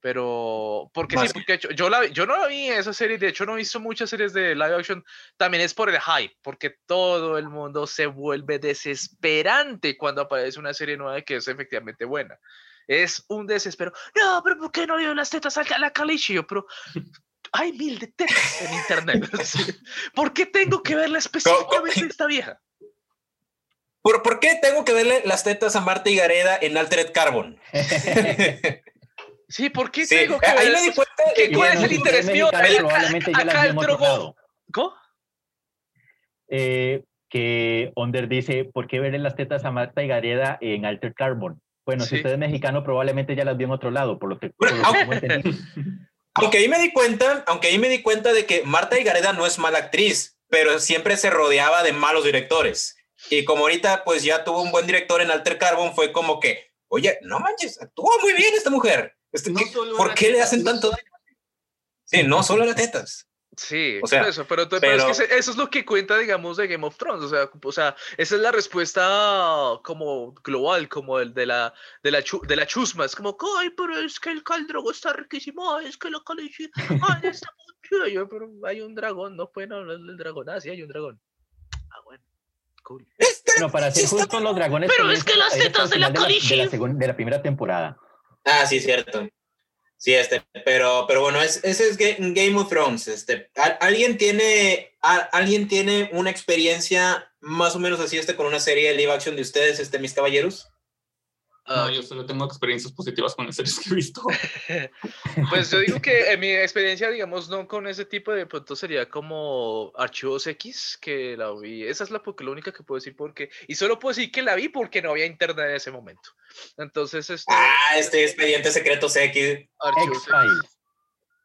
Pero, porque sí, Más. porque yo, yo, la, yo no la vi esa serie, de hecho no he visto muchas series de live action, también es por el hype, porque todo el mundo se vuelve desesperante cuando aparece una serie nueva que es efectivamente buena. Es un desespero. No, pero ¿por qué no dio las tetas a la Kalishi? Yo, Pero hay mil de tetas en internet. [LAUGHS] sí. ¿Por qué tengo que verla específicamente esta vieja? ¿Por, ¿Por qué tengo que verle las tetas a Marta y Gareda en Altered Carbon? [LAUGHS] Sí, ¿por qué Sí, tengo que ahí me di cuenta ¿Qué- de Y cuál es el interés mío? probablemente ya acá el drogo-. ¿Cómo? Eh, que Onder dice, ¿por qué verle las tetas a Marta y Gareda en Alter Carbon? Bueno, Sí. si usted es mexicano, probablemente ya las vio en otro lado, por lo que, por lo que. [LAUGHS] Aunque ahí me di cuenta, aunque ahí me di cuenta de que Marta y Gareda no es mala actriz, pero siempre se rodeaba de malos directores. Y como ahorita pues ya tuvo un buen director en Alter Carbon, fue como que, oye, no manches, actúa muy bien esta mujer. Este, No ¿qué- solo ¿Por qué le hacen no tanto daño? Sí, no solo las tetas. Sí, O sea, por eso, pero, pero es que eso es lo que cuenta, digamos, de Game of Thrones. O sea, o sea, esa es la respuesta como global, como el de la, de la, chu- de la chusma. Es como, ay, pero es que el caldrogo está riquísimo, ay, es que la calichi, ay, está muy chido". Yo, pero hay un dragón, no pueden hablar del dragón. Ah, sí, hay un dragón. Ah, bueno, cool. Bueno, para ser justos, los dragones... Pero es que las tetas de la de la, de, la Khaleesi. segun- de la primera temporada. Ah, sí, cierto. Sí, este, pero, pero bueno, es- ese es Ga- Game of Thrones. Este, ¿Al- ¿alguien tiene, alguien tiene una experiencia más o menos así este con una serie de live action de ustedes, este, mis caballeros? Ah, No, yo solo tengo experiencias positivas con las series que he visto. [LAUGHS] Pues yo digo que en mi experiencia, digamos, no con ese tipo de pronto sería como Archivos X, que la vi. Esa es la, porque, la única que puedo decir porque. Y solo puedo decir que la vi porque no había internet en ese momento. Entonces, esto. Ah, este expediente secreto X. Archivos X.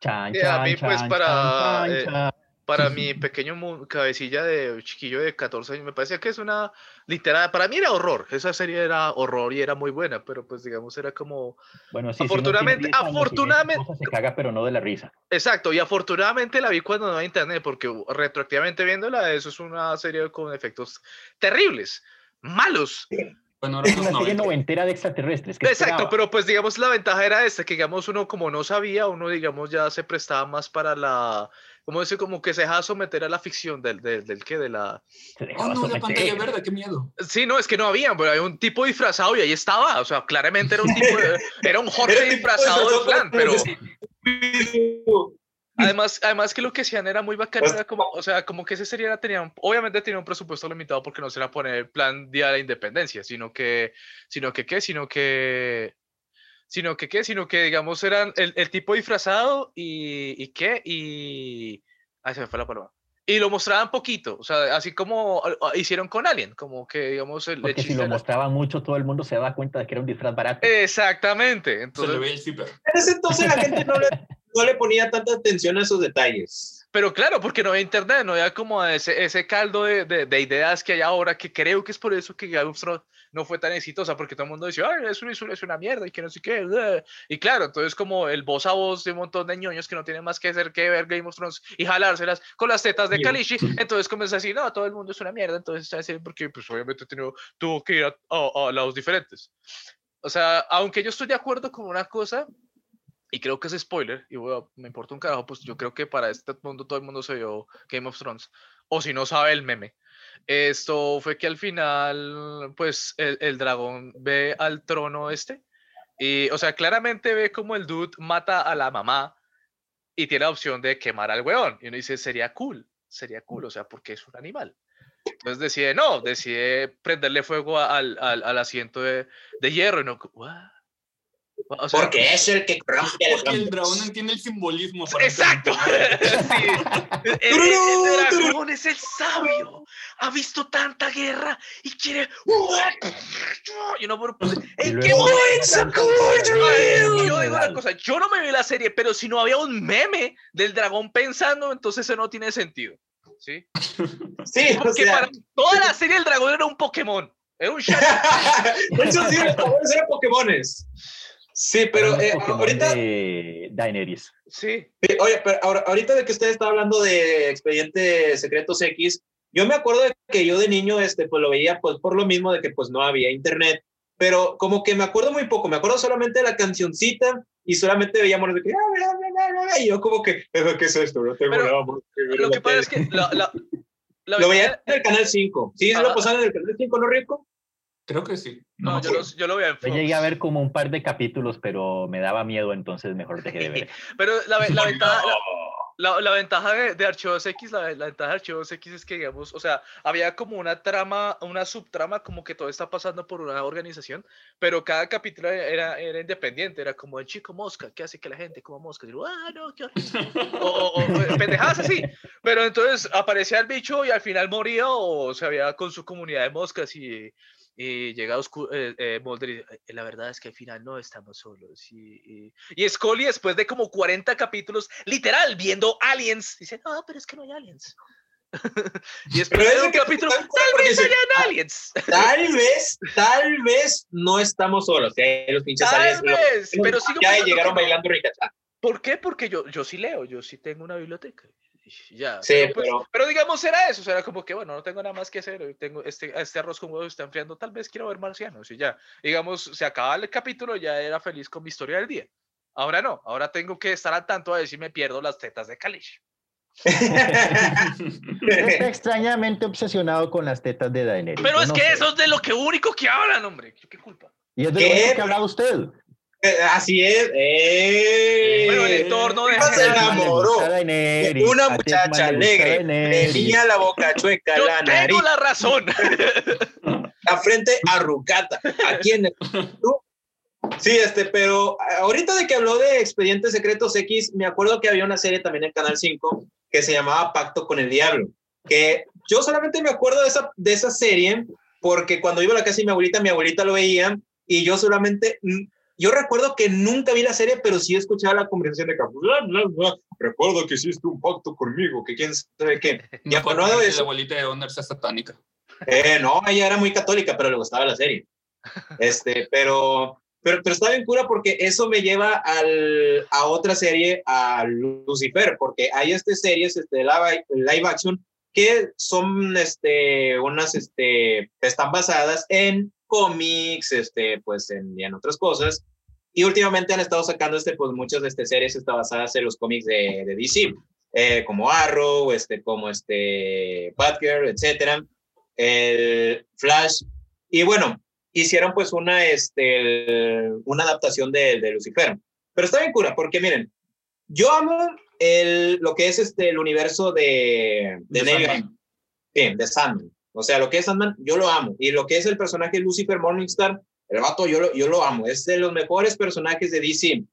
Chan, a chan, mí, pues, chan, para, chan, eh, chan. Para mi pequeño cabecilla de chiquillo de 14 años, me parece que es una literal. Para mí era horror. Esa serie era horror y era muy buena, pero pues, digamos, era como. Bueno, sí, si afortunadamente- 10 años y ve esas afortunadamente- se caga, pero no de la risa. Exacto, y afortunadamente la vi cuando no había internet, porque retroactivamente viéndola, eso es una serie con efectos terribles, malos. Bueno, Es ahora una serie 90. noventera de extraterrestres. ¿qué Exacto, esperaba? pero pues digamos la ventaja era esta, que digamos uno como no sabía, uno digamos ya se prestaba más para la, como decir, como que se dejaba someter a la ficción del, del, del que, de la... Oh, no, la pantalla verde, qué miedo. Sí, no, es que no había, pero había un tipo disfrazado y ahí estaba, o sea, claramente era un tipo, de- [LAUGHS] era un Jorge Era disfrazado del plan, pero... Además, además que lo que hacían era muy bacano, Pues- era como, o sea, como que ese serie era- tenía, un- obviamente tenía un presupuesto limitado porque no se era poner plan Día de la Independencia, sino que, sino que qué, sino que, sino que qué, sino que digamos eran el, el tipo disfrazado y, y qué, y, ay, se me fue la palabra. Y lo mostraban poquito, o sea, así como hicieron con Alien, como que digamos el, Porque si lo mostraban mucho, todo el mundo se da cuenta de que era un disfraz barato. Exactamente, Se le entonces, ve el zipper. En ese entonces la gente no le, no le ponía tanta atención a esos detalles. Pero claro, porque no había internet, no había como ese, ese caldo de, de, de ideas que hay ahora, que creo que es por eso que Game of Thrones no fue tan exitosa, porque todo el mundo decía, ay, eso, eso es una mierda y que no sé qué. bleh". Y claro, entonces como el voz a voz de un montón de ñoños que no tienen más que hacer que ver Game of Thrones y jalárselas con las tetas de. Kalishi, entonces comienza así, no, todo el mundo es una mierda, entonces está así, porque pues obviamente tuvo, tuvo que ir a, a- a lados diferentes. O sea, aunque yo estoy de acuerdo con una cosa, y creo que es spoiler, y a- me importa un carajo, pues yo creo que para este mundo todo el mundo se vio Game of Thrones, o si no sabe el meme. Esto fue que al final, pues el, el dragón ve al trono este, y, o sea, claramente ve como el dude mata a la mamá y tiene la opción de quemar al weón, y uno dice, sería cool, sería cool, o sea, porque es un animal. Entonces decide, no, decide prenderle fuego al, al, al asiento de, de hierro, y no, "What?". O sea, Porque es el que rompe el Porque el dragón entiende el simbolismo. Exacto. [LAUGHS] Sí. [LAUGHS] El, el- el dragón es el sabio. Ha visto tanta guerra y quiere. Y no por- Y ¿En qué? Yo digo una cosa, yo no me vi la serie, pero si no había un meme del dragón pensando, entonces eso no tiene sentido. ¿Sí? [LAUGHS] Sí, o Porque sea, para toda la serie el dragón era un Pokémon. Era un de hecho sí, los dragones eran Pokémones. Sí, pero eh, ahorita, de Daenerys. Sí. Sí, Oye, pero ahora- ahorita de que usted está hablando de Expediente Secretos X, yo me acuerdo de que yo de niño este, pues lo veía pues por lo mismo de que pues no había internet, pero como que me acuerdo muy poco, me acuerdo solamente de la cancioncita y solamente veíamos de que "Ah, bla, bla, bla, bla", y yo como que ¿qué es esto? No tengo Pero nada más que ver Lo que pasa tele". es que la, la, la lo veía en el canal 5. Sí, se lo pasaban en el canal 5, ¿no, Rico? Creo que sí. No, me yo, lo, yo lo veía en Yo llegué a ver como un par de capítulos, pero me daba miedo, entonces mejor dejé de ver. [LAUGHS] Pero la, la ventaja, la, No. la- la ventaja de, de Archivos X, la, la ventaja de Archivos X es que, digamos, o sea, había como una trama, una subtrama, como que todo está pasando por una organización, pero cada capítulo era, era independiente, era como el chico mosca, que hace que la gente coma mosca. Y digo, ah, no, qué horrible". O, o- o pendejadas así. Pero entonces aparecía el bicho y al final moría o se había con su comunidad de moscas y, y llega Oscu- eh, eh, Mulder y "Eh, la verdad es que al final no estamos solos. Y, y, y Scully después de como 40 capítulos, literal, viendo aliens, dice, no, pero es que no hay aliens. [LAUGHS] y después de un capítulo, tal vez hayan "Ah, aliens. Tal vez, tal vez no estamos solos. ¿eh? Los pinches Tal aliens, vez, pero sigo ya llegaron que bailando ricachá. ¿Por qué? Porque yo, yo sí leo, yo sí tengo una biblioteca. Ya. Sí, pero, pues, pero- pero digamos, era eso. O sea, era como que, bueno, no tengo nada más que hacer. Hoy tengo este, este arroz con huevos está enfriando. Tal vez quiero ver marcianos. Y ya. Digamos, se acaba el capítulo, ya era feliz con mi historia del día. Ahora no. Ahora tengo que estar al tanto a ver si me pierdo las tetas de Kalish. Está [LAUGHS] extrañamente obsesionado con las tetas de Daenerys. Pero es no que sé. eso es de lo que único que hablan, hombre. ¿Yo ¿Qué culpa? Y es de ¿Qué? lo único que ha hablado usted. Eh, Así es. ¡Eh! Bueno, el entorno de. ¿Qué pasa, A Tedman le enamoró. Una muchacha alegre, tenía la boca chueca, Yo la nariz, tengo la razón. [LAUGHS] la frente arrugada. Aquí en el... tú. Sí, este, pero ahorita de que habló de Expedientes Secretos X, me acuerdo que había una serie también en Canal 5 que se llamaba Pacto con el Diablo, que yo solamente me acuerdo de esa, de esa serie porque cuando iba a la casa de mi abuelita, mi abuelita lo veía y yo solamente, mm, yo recuerdo que nunca vi la serie, pero sí escuchaba la conversación de bla, recuerdo que hiciste un pacto conmigo, que quién sabe qué. [LAUGHS] No pero no de la eso. abuelita de Honor sea satánica. Eh, no, ella era muy católica, pero le gustaba la serie. Este, pero, pero, pero está bien cura porque eso me lleva al, a otra serie, a Lucifer, porque hay estas series este, live, live action que son este, unas, este, están basadas en cómics, este, pues en, otras cosas. Y últimamente han estado sacando este, pues muchas de estas series están basadas en los cómics de, de DC, eh, como Arrow, este, como este, Batgirl, etcétera el Flash. Y bueno, hicieron pues una, este, una adaptación de, de Lucifer. Pero está bien cura, porque miren, yo amo el, lo que es este, el universo de, de, De Sandman. Sí, de Sandman. O sea, lo que es Sandman, yo lo amo. Y lo que es el personaje Lucifer Morningstar, el vato, yo lo, yo lo amo. Es de los mejores personajes de DC.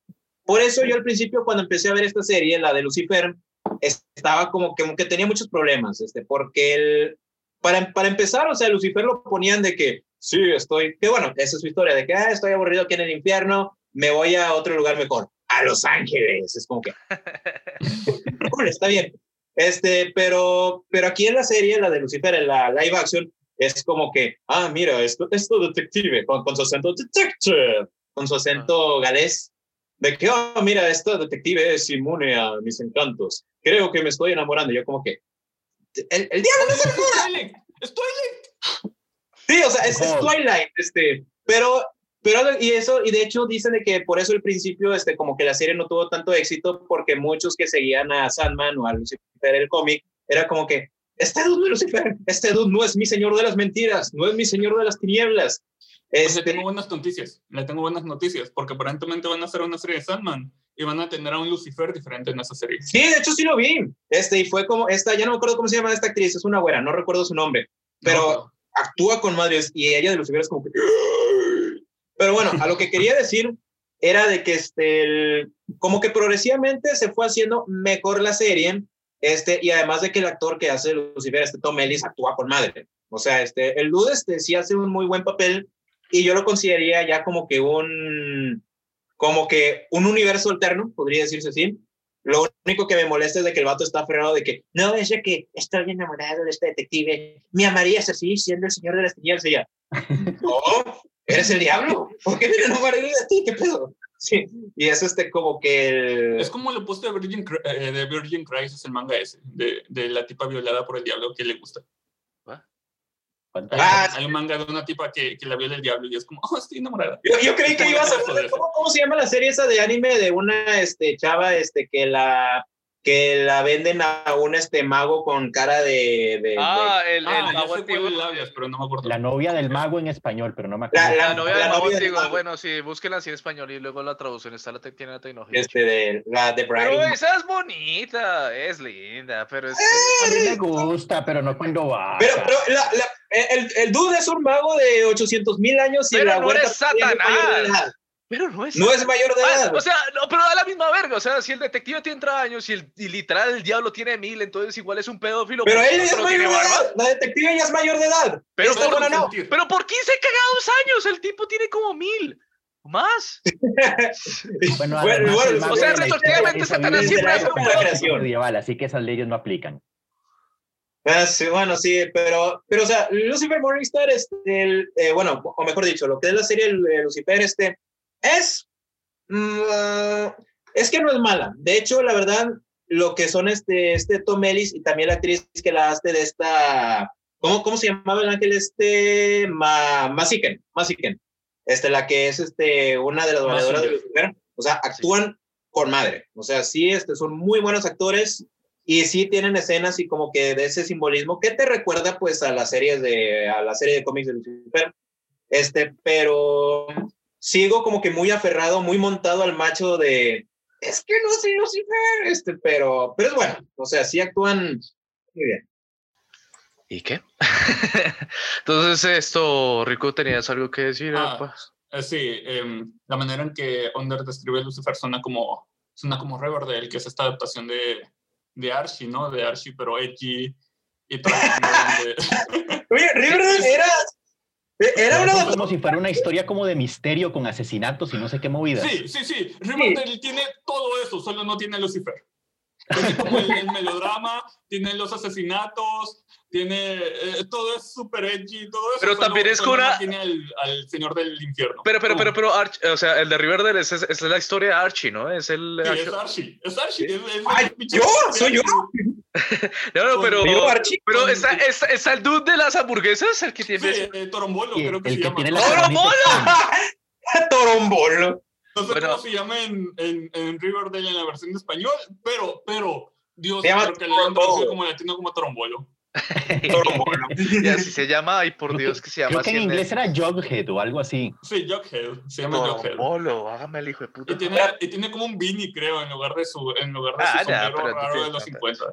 Por eso yo al principio, cuando empecé a ver esta serie, la de Lucifer, estaba como que, como que tenía muchos problemas, este, porque el, para, para empezar, o sea, Lucifer lo ponían de que, sí, estoy, que bueno, esa es su historia, de que ah, estoy aburrido aquí en el infierno, me voy a otro lugar mejor, a Los Ángeles, es como que, [LAUGHS] está bien. Este, pero, pero aquí en la serie, la de Lucifer, en la live action, es como que, ah, mira, esto, esto detective, con, con su acento detective, con su acento galés, de que, oh, mira, esto detective es inmune a mis encantos. Creo que me estoy enamorando. Yo como que, el, el diablo no se enamora. [LAUGHS] Twilight, es Twilight. Sí, o sea, es, es. Twilight, este, pero, pero, y eso, y de hecho dicen de que por eso al principio, este, como que la serie no tuvo tanto éxito, porque muchos que seguían a Sandman o a Lucifer el cómic, era como que, este dude no es Lucifer, este dude no es mi señor de las mentiras, no es mi señor de las tinieblas. Pues Este, le tengo buenas noticias, le tengo buenas noticias, porque aparentemente van a hacer una serie de Sandman y van a tener a un Lucifer diferente en esa serie. Sí, de hecho sí lo vi. Este, y fue como esta, ya no me acuerdo cómo se llama esta actriz, es una güera, no recuerdo su nombre, pero No, actúa con madres y ella de Lucifer es como que. Pero bueno, a lo que [LAUGHS] quería decir era de que este, el- como que progresivamente se fue haciendo mejor la serie, este, y además de que el actor que hace Lucifer, este Tom Ellis, actúa con madre. O sea, este, el dude este, sí hace un muy buen papel, y yo lo consideraría ya como que un, como que un universo alterno, podría decirse así. Lo único que me molesta es de que el vato está aferrado de que, no, es de que estoy enamorado de este detective, me amarías así, siendo el señor de las tinieblas, y ella, [LAUGHS] no, eres el diablo, ¿por qué me enamoraría de ti? ¿Qué pedo? Sí, y es este como que el... Es como el post de Virgin, eh, de Virgin Crisis, el manga ese, de, de la tipa violada por el diablo que le gusta. ¿Cuántas- Ah, Hay un manga de una tipa que, que la viola el diablo y es como, oh, estoy enamorada. Yo, yo creí que ¿Cómo ibas a hablar de? ¿cómo, cómo se llama la serie esa de anime de una este, chava este, que la que la venden a un este mago con cara de, de- de- Ah, el, el Ah, mago antiguo. hablas, pero no me acuerdo. La novia del mago en español, pero no me acuerdo. La- La novia del la mago novia del antiguo. mago. Bueno, sí, búsquenla así en español y luego la traducción está la te- tiene la tecnología. este de la de Pero Brian. esa es bonita, es linda, pero es A mí me gusta, pero no cuando va. Pero, pero la- la- el, el dude es un mago de 800 mil años y Pero la no es de Satanás. Pero no es. No es mayor de Ah, edad. o sea, no, pero da la misma verga. O sea, si el detective tiene 30 años y, el, y literal el diablo tiene mil, entonces igual es un pedófilo. pero ya es mayor de edad. La detective ya es mayor de edad. Pero por- buena no. Pero por 15 cagados años, el tipo tiene como mil. Más. [LAUGHS] Bueno, Bueno, además, bueno, o sea, retroactivamente Satanás es siempre hace un creación. medieval, así que esas leyes no aplican. Ah, sí, bueno, sí, pero, pero, o sea, Lucifer Morningstar, este, el, eh, bueno, o mejor dicho, lo que es la serie Lucifer, este, es, mm, ah, es que no es mala. De hecho, la verdad, lo que son este, este Tom Ellis y también la actriz que la hace de esta, ¿cómo, cómo se llamaba el ángel este? Ma, Masiken, Masiken, este, la que es este, una de las valedoras de. Lucifer, o sea, actúan con madre, o sea, sí, este, son muy buenos actores, y sí tienen escenas y como que de ese simbolismo que te recuerda pues a las series de a la serie de cómics de Lucifer este pero sigo como que muy aferrado muy montado al macho de es que no soy Lucifer este pero pero es bueno o sea sí actúan muy bien ¿Y qué? [LAUGHS] Entonces, esto, Rico, ¿tenías algo que decir? Ah? Eh, sí, em, la manera en que Onder describe a Lucifer suena como, suena como Riverdale, que es esta adaptación de, de Archie, ¿no? De Archie, pero edgy y todo. [LAUGHS] donde- oye Riverdale [LAUGHS] era era una Es como si fuera una historia como de misterio con asesinatos y no sé qué movidas. Sí, sí, sí. Riverdale tiene todo eso, solo no tiene Lucifer. Tiene como el, el melodrama, tiene los asesinatos, tiene eh, todo es súper edgy, todo eso. Pero también es con una- tiene al, al señor del infierno. Pero, pero, pero, pero, Arch- o sea, el de Riverdale es, es, es la historia de Archie, ¿no? Es el... Sí, Archie- es Archie, es Archie. es- es- Ay, es pinche- ¿yo? ¿Soy yo? [LAUGHS] No, no, pero... Archie, Pero está, está, está el dude de las hamburguesas, el que tiene... Sí, eh, Torombolo, creo que el se que llama. tiene No, la ¡Oro, coronita mola! Torombolo [LAUGHS] No sé Bueno. cómo se llama en, en, en Riverdale en la versión de español, pero, pero, Dios, creo que le han traducido como latino como Torombolo. Torombolo [LAUGHS] Y así se llama, ay por Dios, que se llama Creo que en así inglés era Jughead o algo así. Sí, Jughead, se llama Jughead. Bolo, hágame el hijo de puta. Y tiene, y tiene como un beanie, creo, en lugar de su, en lugar de Ah, su ya, sombrero pero raro de los 50.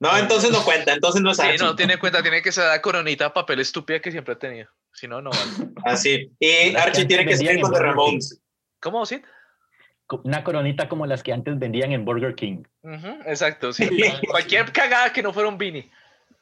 no entonces no cuenta entonces no es Sí, no, tiene cuenta, tiene que ser la coronita papel estúpida que siempre ha tenido. Si no, no vale. así y Las que Archie tiene que vendían con The. Ramones ¿Cómo, Sid? Una coronita como las que antes vendían en Burger King. Ujú, exacto, sí. [LAUGHS] Cualquier cagada que no fuera un Vini.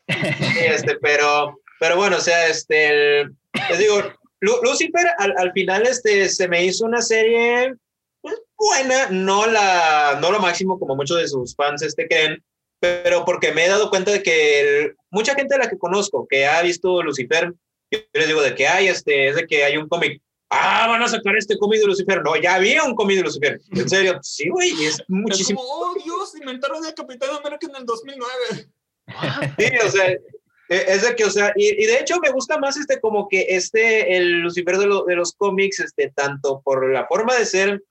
[LAUGHS] Este, pero, pero bueno, o sea, este, el- les digo, Lu- Lucifer al, al final este, se me hizo una serie pues, buena, no, la, no lo máximo como muchos de sus fans este, creen, pero porque me he dado cuenta de que el- mucha gente a la que conozco que ha visto Lucifer, yo les digo de que hay, este, es de que hay un cómic. Ah, van a sacar este cómic de Lucifer. No, ya había un cómic de Lucifer. En serio, [LAUGHS] sí, güey, es Es muchísimo. como, oh Dios, inventaron el Capitán América en el 2009. [LAUGHS] Sí, o sea, e- es de que, o sea, y, y de hecho me gusta más este como que este, el Lucifer de, lo- de los cómics, este, tanto por la forma de ser,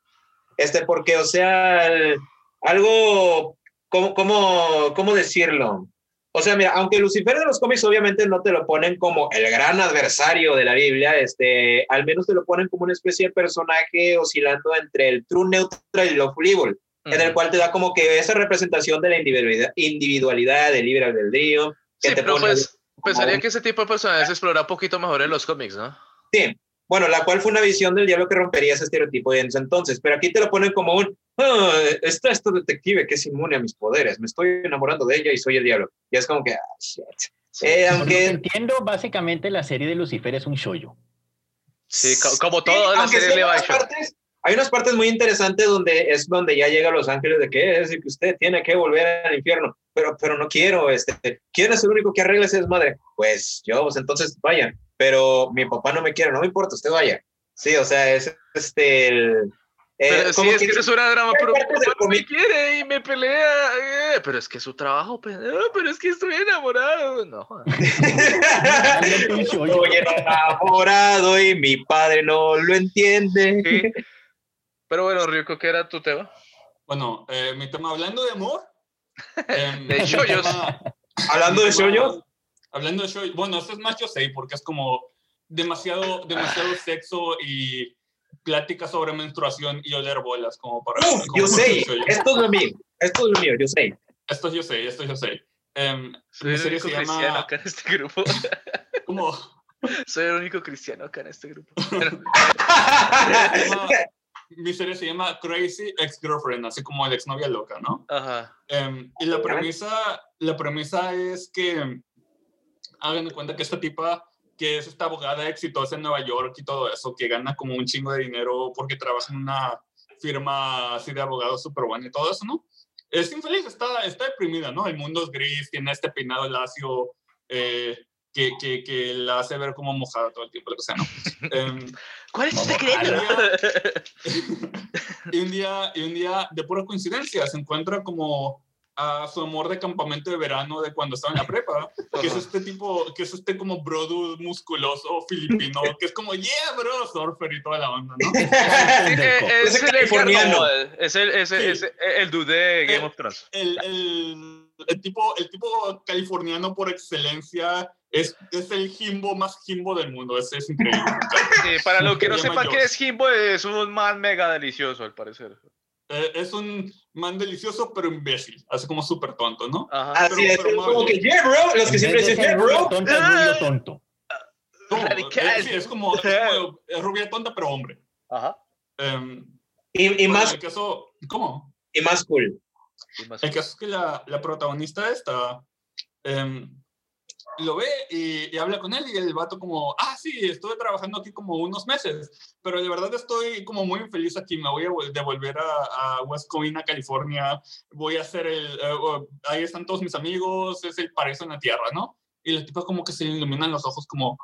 este, porque, o sea, el- algo, ¿cómo, cómo, cómo decirlo? O sea, mira, aunque Lucifer de los cómics obviamente no te lo ponen como el gran adversario de la Biblia, este, al menos te lo ponen como una especie de personaje oscilando entre el true neutral y lo evil, en el cual te da como que esa representación de la individualidad, individualidad del libre albedrío, que Sí, te pero pone- pues pensaría un- que ese tipo de personajes se explora un poquito mejor en los cómics, ¿no? Sí, bueno, la cual fue una visión del diablo que rompería ese estereotipo de entonces, pero aquí te lo ponen como un, ah, está este detective que es inmune a mis poderes, me estoy enamorando de ella y soy el diablo. Y es como que, ah, shit. Eh, aunque entiendo, básicamente la serie de Lucifer es un shoyo. Sí, como todo la serie le va partes, hay unas partes muy interesantes donde es donde ya llega Los Ángeles de que es decir que usted tiene que volver al infierno, pero, pero no quiero, este, ¿quién es el único que arregla ese desmadre? Pues yo, pues entonces vayan, pero mi papá no me quiere, no me importa, usted vaya. Sí, o sea, es este, el, eh, pero sí, es que, es una drama, pero no me quiere y me pelea. Eh, pero es que es su trabajo, pero, pero es que estoy enamorado. No. estoy [LAUGHS] enamorado y mi padre no lo entiende. Pero bueno, Ryuko, ¿qué era tu tema? Bueno, eh, mi tema, hablando de amor. [LAUGHS] Em, de shoyos. hablando de shoyos. Hablando de shoyos. Bueno, esto es más yo sé, porque es como demasiado, demasiado sexo y plática sobre menstruación y oler bolas, como para. [LAUGHS] yo sé, esto es lo mío, esto es lo mío, yo sé. Esto yo sé, esto yo sé. Um, Soy el único cristiano acá en este grupo. [LAUGHS] ¿Cómo? Soy el único cristiano acá en este grupo [LAUGHS] mi serie se llama Crazy Ex-Girlfriend, así como el exnovia loca, ¿no? Ajá. Um, y la premisa, la premisa es que hagan de cuenta que esta tipa, que es esta abogada exitosa en Nueva York y todo eso, que gana como un chingo de dinero porque trabaja en una firma así de abogados súper buena y todo eso, ¿no? Es infeliz, está, está deprimida, ¿no? El mundo es gris, tiene este peinado lacio, eh, que, que, que, la hace ver como mojada todo el tiempo, lo que sea, ¿no? Um, [LAUGHS] ¿Cuál es tu secreto? y, un día, y un día, de pura coincidencia, se encuentra como a su amor de campamento de verano de cuando estaba en la prepa, [LAUGHS] que es este tipo, que es este como bro musculoso filipino, [LAUGHS] que es como, yeah, bro, surfer y toda la onda, ¿no? [LAUGHS] es, el californiano. Es el, es, el, el dude de Game of Thrones. El, el, el, tipo, el tipo californiano por excelencia es, es el Jimbo más Jimbo del mundo, es, es increíble. para lo que no sepan qué es Jimbo, es un man mega delicioso, al parecer. Eh, es un man delicioso, pero imbécil, así como súper tonto, ¿no? Ajá. Así es, como que, yeah, bro, los que siempre dicen, yeah, bro. Tonto, rubio tonto. Es, es, como, es rubia tonta, pero hombre. Ajá. Um, y, y más. El caso, ¿Cómo? Y más cool. el caso es que la, la protagonista esta. Um, lo ve y, habla con él y el vato como, ah, sí, estuve trabajando aquí como unos meses, pero de verdad estoy como muy infeliz aquí, me voy a devolver a, a West Covina, California, voy a hacer el, eh, ahí están todos mis amigos, es el paraíso en la tierra, ¿no? Y el tipo como que se iluminan los ojos como,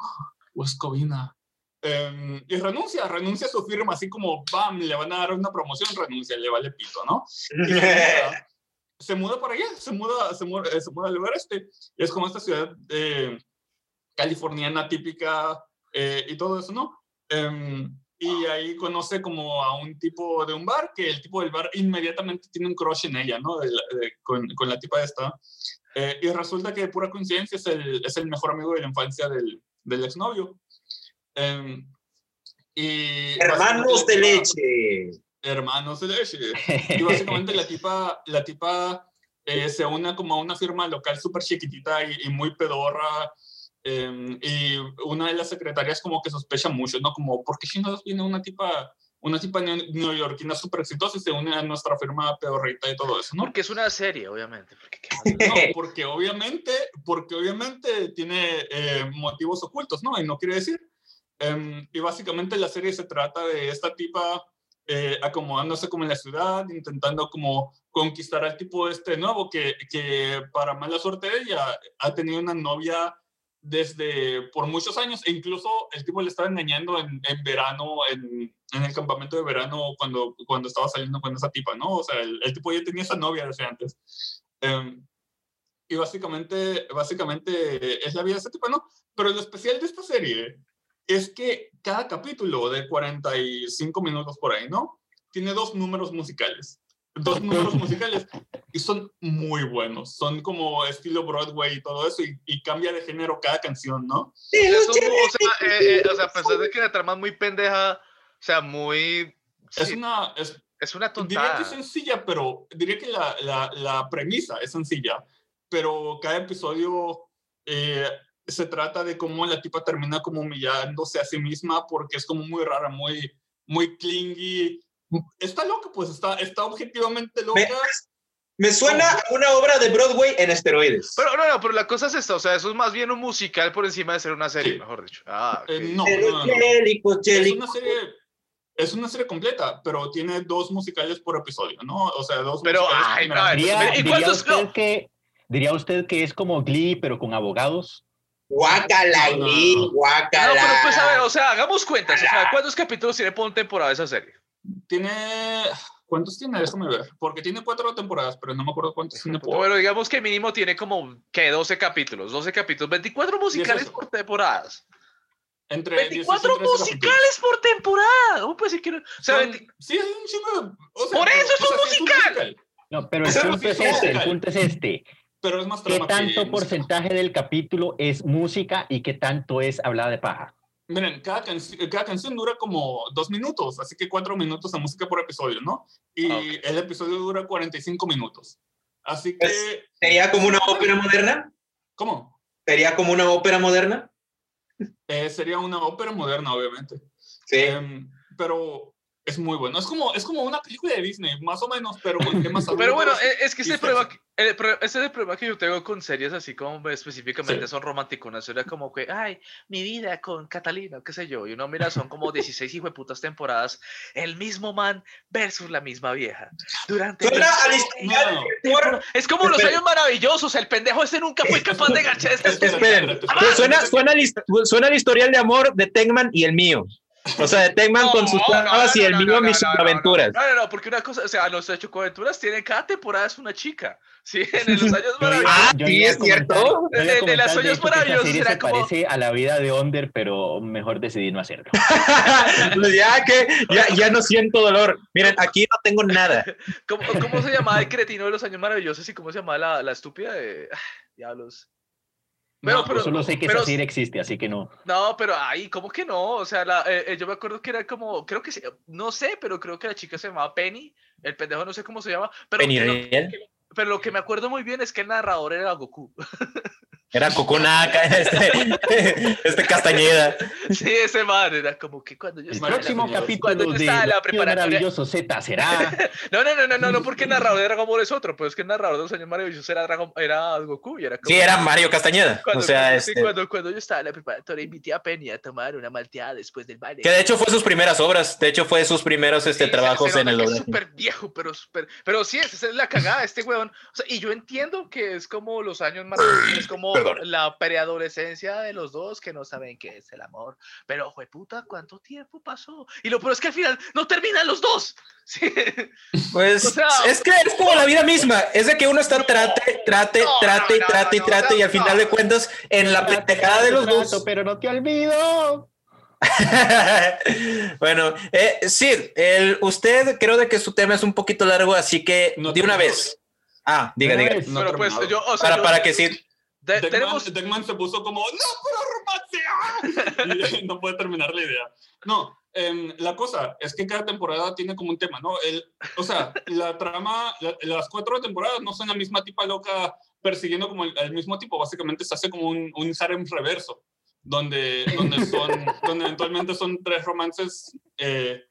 West Covina. Em, y renuncia, renuncia a su firma, así como, bam, le van a dar una promoción, renuncia, le vale pito, ¿no? [LAUGHS] se muda para allá, se muda, se muda, se muda al lugar este. Es como esta ciudad eh, californiana típica eh, y todo eso, ¿no? Em, y ahí conoce como a un tipo de un bar, que el tipo del bar inmediatamente tiene un crush en ella, ¿no? con, con, la tipa esta. Eh, y resulta que de pura coincidencia es el, es el mejor amigo de la infancia del, del exnovio. Eh, y Hermanos de leche hermanos de leche. [LAUGHS] Y básicamente la tipa, la tipa eh, se une como a una firma local súper chiquitita y, muy pedorra. Em, y una de las secretarias como que sospecha mucho, ¿no? Como, ¿por qué nos viene una tipa, una tipa neoyorquina súper exitosa y se une a nuestra firma pedorrita y todo eso, ¿no? Porque es una serie, obviamente. Porque, no, porque obviamente, porque obviamente tiene eh, motivos ocultos, ¿no? Y no quiere decir. Em, y básicamente la serie se trata de esta tipa eh, acomodándose como en la ciudad, intentando como conquistar al tipo este nuevo que, que para mala suerte de ella ha tenido una novia desde por muchos años e incluso el tipo le estaba engañando en, en verano, en, en, el campamento de verano cuando, cuando estaba saliendo con esa tipa, ¿no? O sea, el, el tipo ya tenía esa novia desde antes. Um, y básicamente, básicamente es la vida de ese tipo, ¿no? Pero lo especial de esta serie es que cada capítulo de 45 minutos por ahí, ¿no? Tiene dos números musicales. Dos números [LAUGHS] musicales y son muy buenos. Son como estilo Broadway y todo eso y, cambia de género cada canción, ¿no? Sí, o, sea, eh, eh, o sea, a pesar de que la trama es muy pendeja, o sea, muy... Es una... Es, es una tontada. Diría que es sencilla, pero diría que la, la, la premisa es sencilla, pero cada episodio eh, se trata de cómo la tipa termina como humillándose a sí misma porque es como muy rara, muy, muy clingy. Está loca, pues está, está objetivamente loca. Me suena a una obra de Broadway en esteroides. Pero no, no, pero la cosa es esta, o sea, eso es más bien un musical por encima de ser una serie, Sí. mejor dicho. Ah, ok. Eh, no, no, no, Es una serie, es una serie completa, pero tiene dos musicales por episodio, ¿no? O sea, dos Pero, musicales ay, no, Diría- Diría, ¿y diría cuántos- usted no? que, diría usted que es como Glee, pero con abogados. Guácala, No, no, pero pues a ver, o sea, hagamos cuentas. O sea, ¿cuántos capítulos tiene por temporada esa serie? Tiene... ¿Cuántos tiene? Déjame ver. Porque tiene cuatro temporadas, pero no me acuerdo cuántos tiene por... Bueno, digamos que mínimo tiene como, que 12 capítulos, 12 capítulos, 24 musicales 18. por temporadas. Entre 24 16 y 13 musicales por temporada. ¿Cómo puede ser que no? O sea, Son- 20 Sí, es un chingo de- o sea, Por eso es un musical. No, pero el punto es es este, el punto es este. Pero es más ¿Qué trama que tanto música. porcentaje del capítulo es música y qué tanto es hablada de paja? Miren, cada, canci- cada canción dura como dos minutos, así que cuatro minutos de música por episodio, ¿no? Y Ah, ok. el episodio dura 45 minutos. Así que... Es- ¿Sería como una ópera moderna? ¿Cómo? ¿Sería como una ópera moderna? Eh, sería una ópera moderna, obviamente. Sí. Em, pero es muy bueno. Es como, es como una película de Disney, más o menos, pero con [LAUGHS] temas Pero bueno, eh, es que ese el problema, sexy. que- el pro- ese es el problema que yo tengo con series así como específicamente Sí. son romanticonas. Era como que, ay, mi vida con Catalina, qué sé yo. Y uno mira, son como 16 hijo de putas temporadas. El mismo man versus la misma vieja. Durante. Suena a la 16 historia No. Es como los Espera. años maravillosos. El pendejo ese nunca fue capaz de Espera, cosas. Esperen, suena, suena, el suena el historial de amor de Tegman y el mío. O sea, de Tegman con sus No, no, trabas y el no, mío no, mis no, no, no. aventuras. No, no, no, porque una cosa, o sea, los chocoaventuras tienen cada temporada es una chica. Sí, [LAUGHS] en los años maravillosos. Ah, sí, es cierto. De- de esa maravillosas serie era se como- parece a la vida de Onder, pero mejor decidí no hacerlo. [LAUGHS] Ya que ya, ya no siento dolor. Miren, aquí no tengo nada. [LAUGHS] ¿Cómo, cómo se llamaba el cretino de los años maravillosos y cómo se llamaba la, la estúpida de. diablos. Pero, No, pero, Solo sé que pero- esa serie existe, así que no. No, pero ay, ¿cómo que no? O sea, la, eh, eh, yo me acuerdo que era como, creo que no sé, pero creo que la chica se llamaba Penny, el pendejo no sé cómo se llama, pero, Penny pero, Ariel. pero lo que me acuerdo muy bien es que el narrador era Goku. [LAUGHS] Era Coconaca, [LAUGHS] este, este Castañeda. Sí, ese man era como que cuando yo El estaba en la- próximo cuando capítulo yo de estaba en la Los preparatoria- Maravilloso Z será. [LAUGHS] No, no, no, no, no, no, porque el narrador de Dragon Ball es otro, pues es que el narrador de los años maravillosos era, Dragon, era Goku y era como... Sí, era Mario Castañeda. Cuando, O sea, cuando, sí, este, cuando, cuando yo estaba en la preparatoria invité a Penny a tomar una malteada después del baile. que de hecho fue sus primeras obras. De hecho, fue sus primeros este, Sí, trabajos se en el Es súper viejo, pero súper. Pero sí, esa es la cagada, este weón. O sea, y yo entiendo que es como los años más. Es como Perdón. la preadolescencia de los dos que no saben qué es el amor. Pero, puta, ¿cuánto tiempo pasó? Y lo peor es que al final no terminan los dos. [LAUGHS] Sí. Pues O sea- es que es como la vida misma. Es de que uno está trate, trate, No, trate, y no, trate y no, trate. no, Y al final no. de cuentas, en la pendejada de los Trato, dos. Pero no te olvido. [LAUGHS] bueno, eh, Sid, el, usted creo de que su tema es un poquito largo, así que No de una vez. Ah, diga, diga. vez. No pero pues terminado. yo, o sea, Para, yo- para que Sid. De- Deckman, tenemos. Deckman se puso como, no, pero romance. [LAUGHS] Y no puede terminar la idea. No, em, la cosa es que cada temporada tiene como un tema, ¿no? El, o sea, la trama, la- las cuatro temporadas no son la misma tipa loca persiguiendo como el, el mismo tipo, básicamente se hace como un, un harem reverso, donde, donde, son, [LAUGHS] donde eventualmente son tres romances, eh,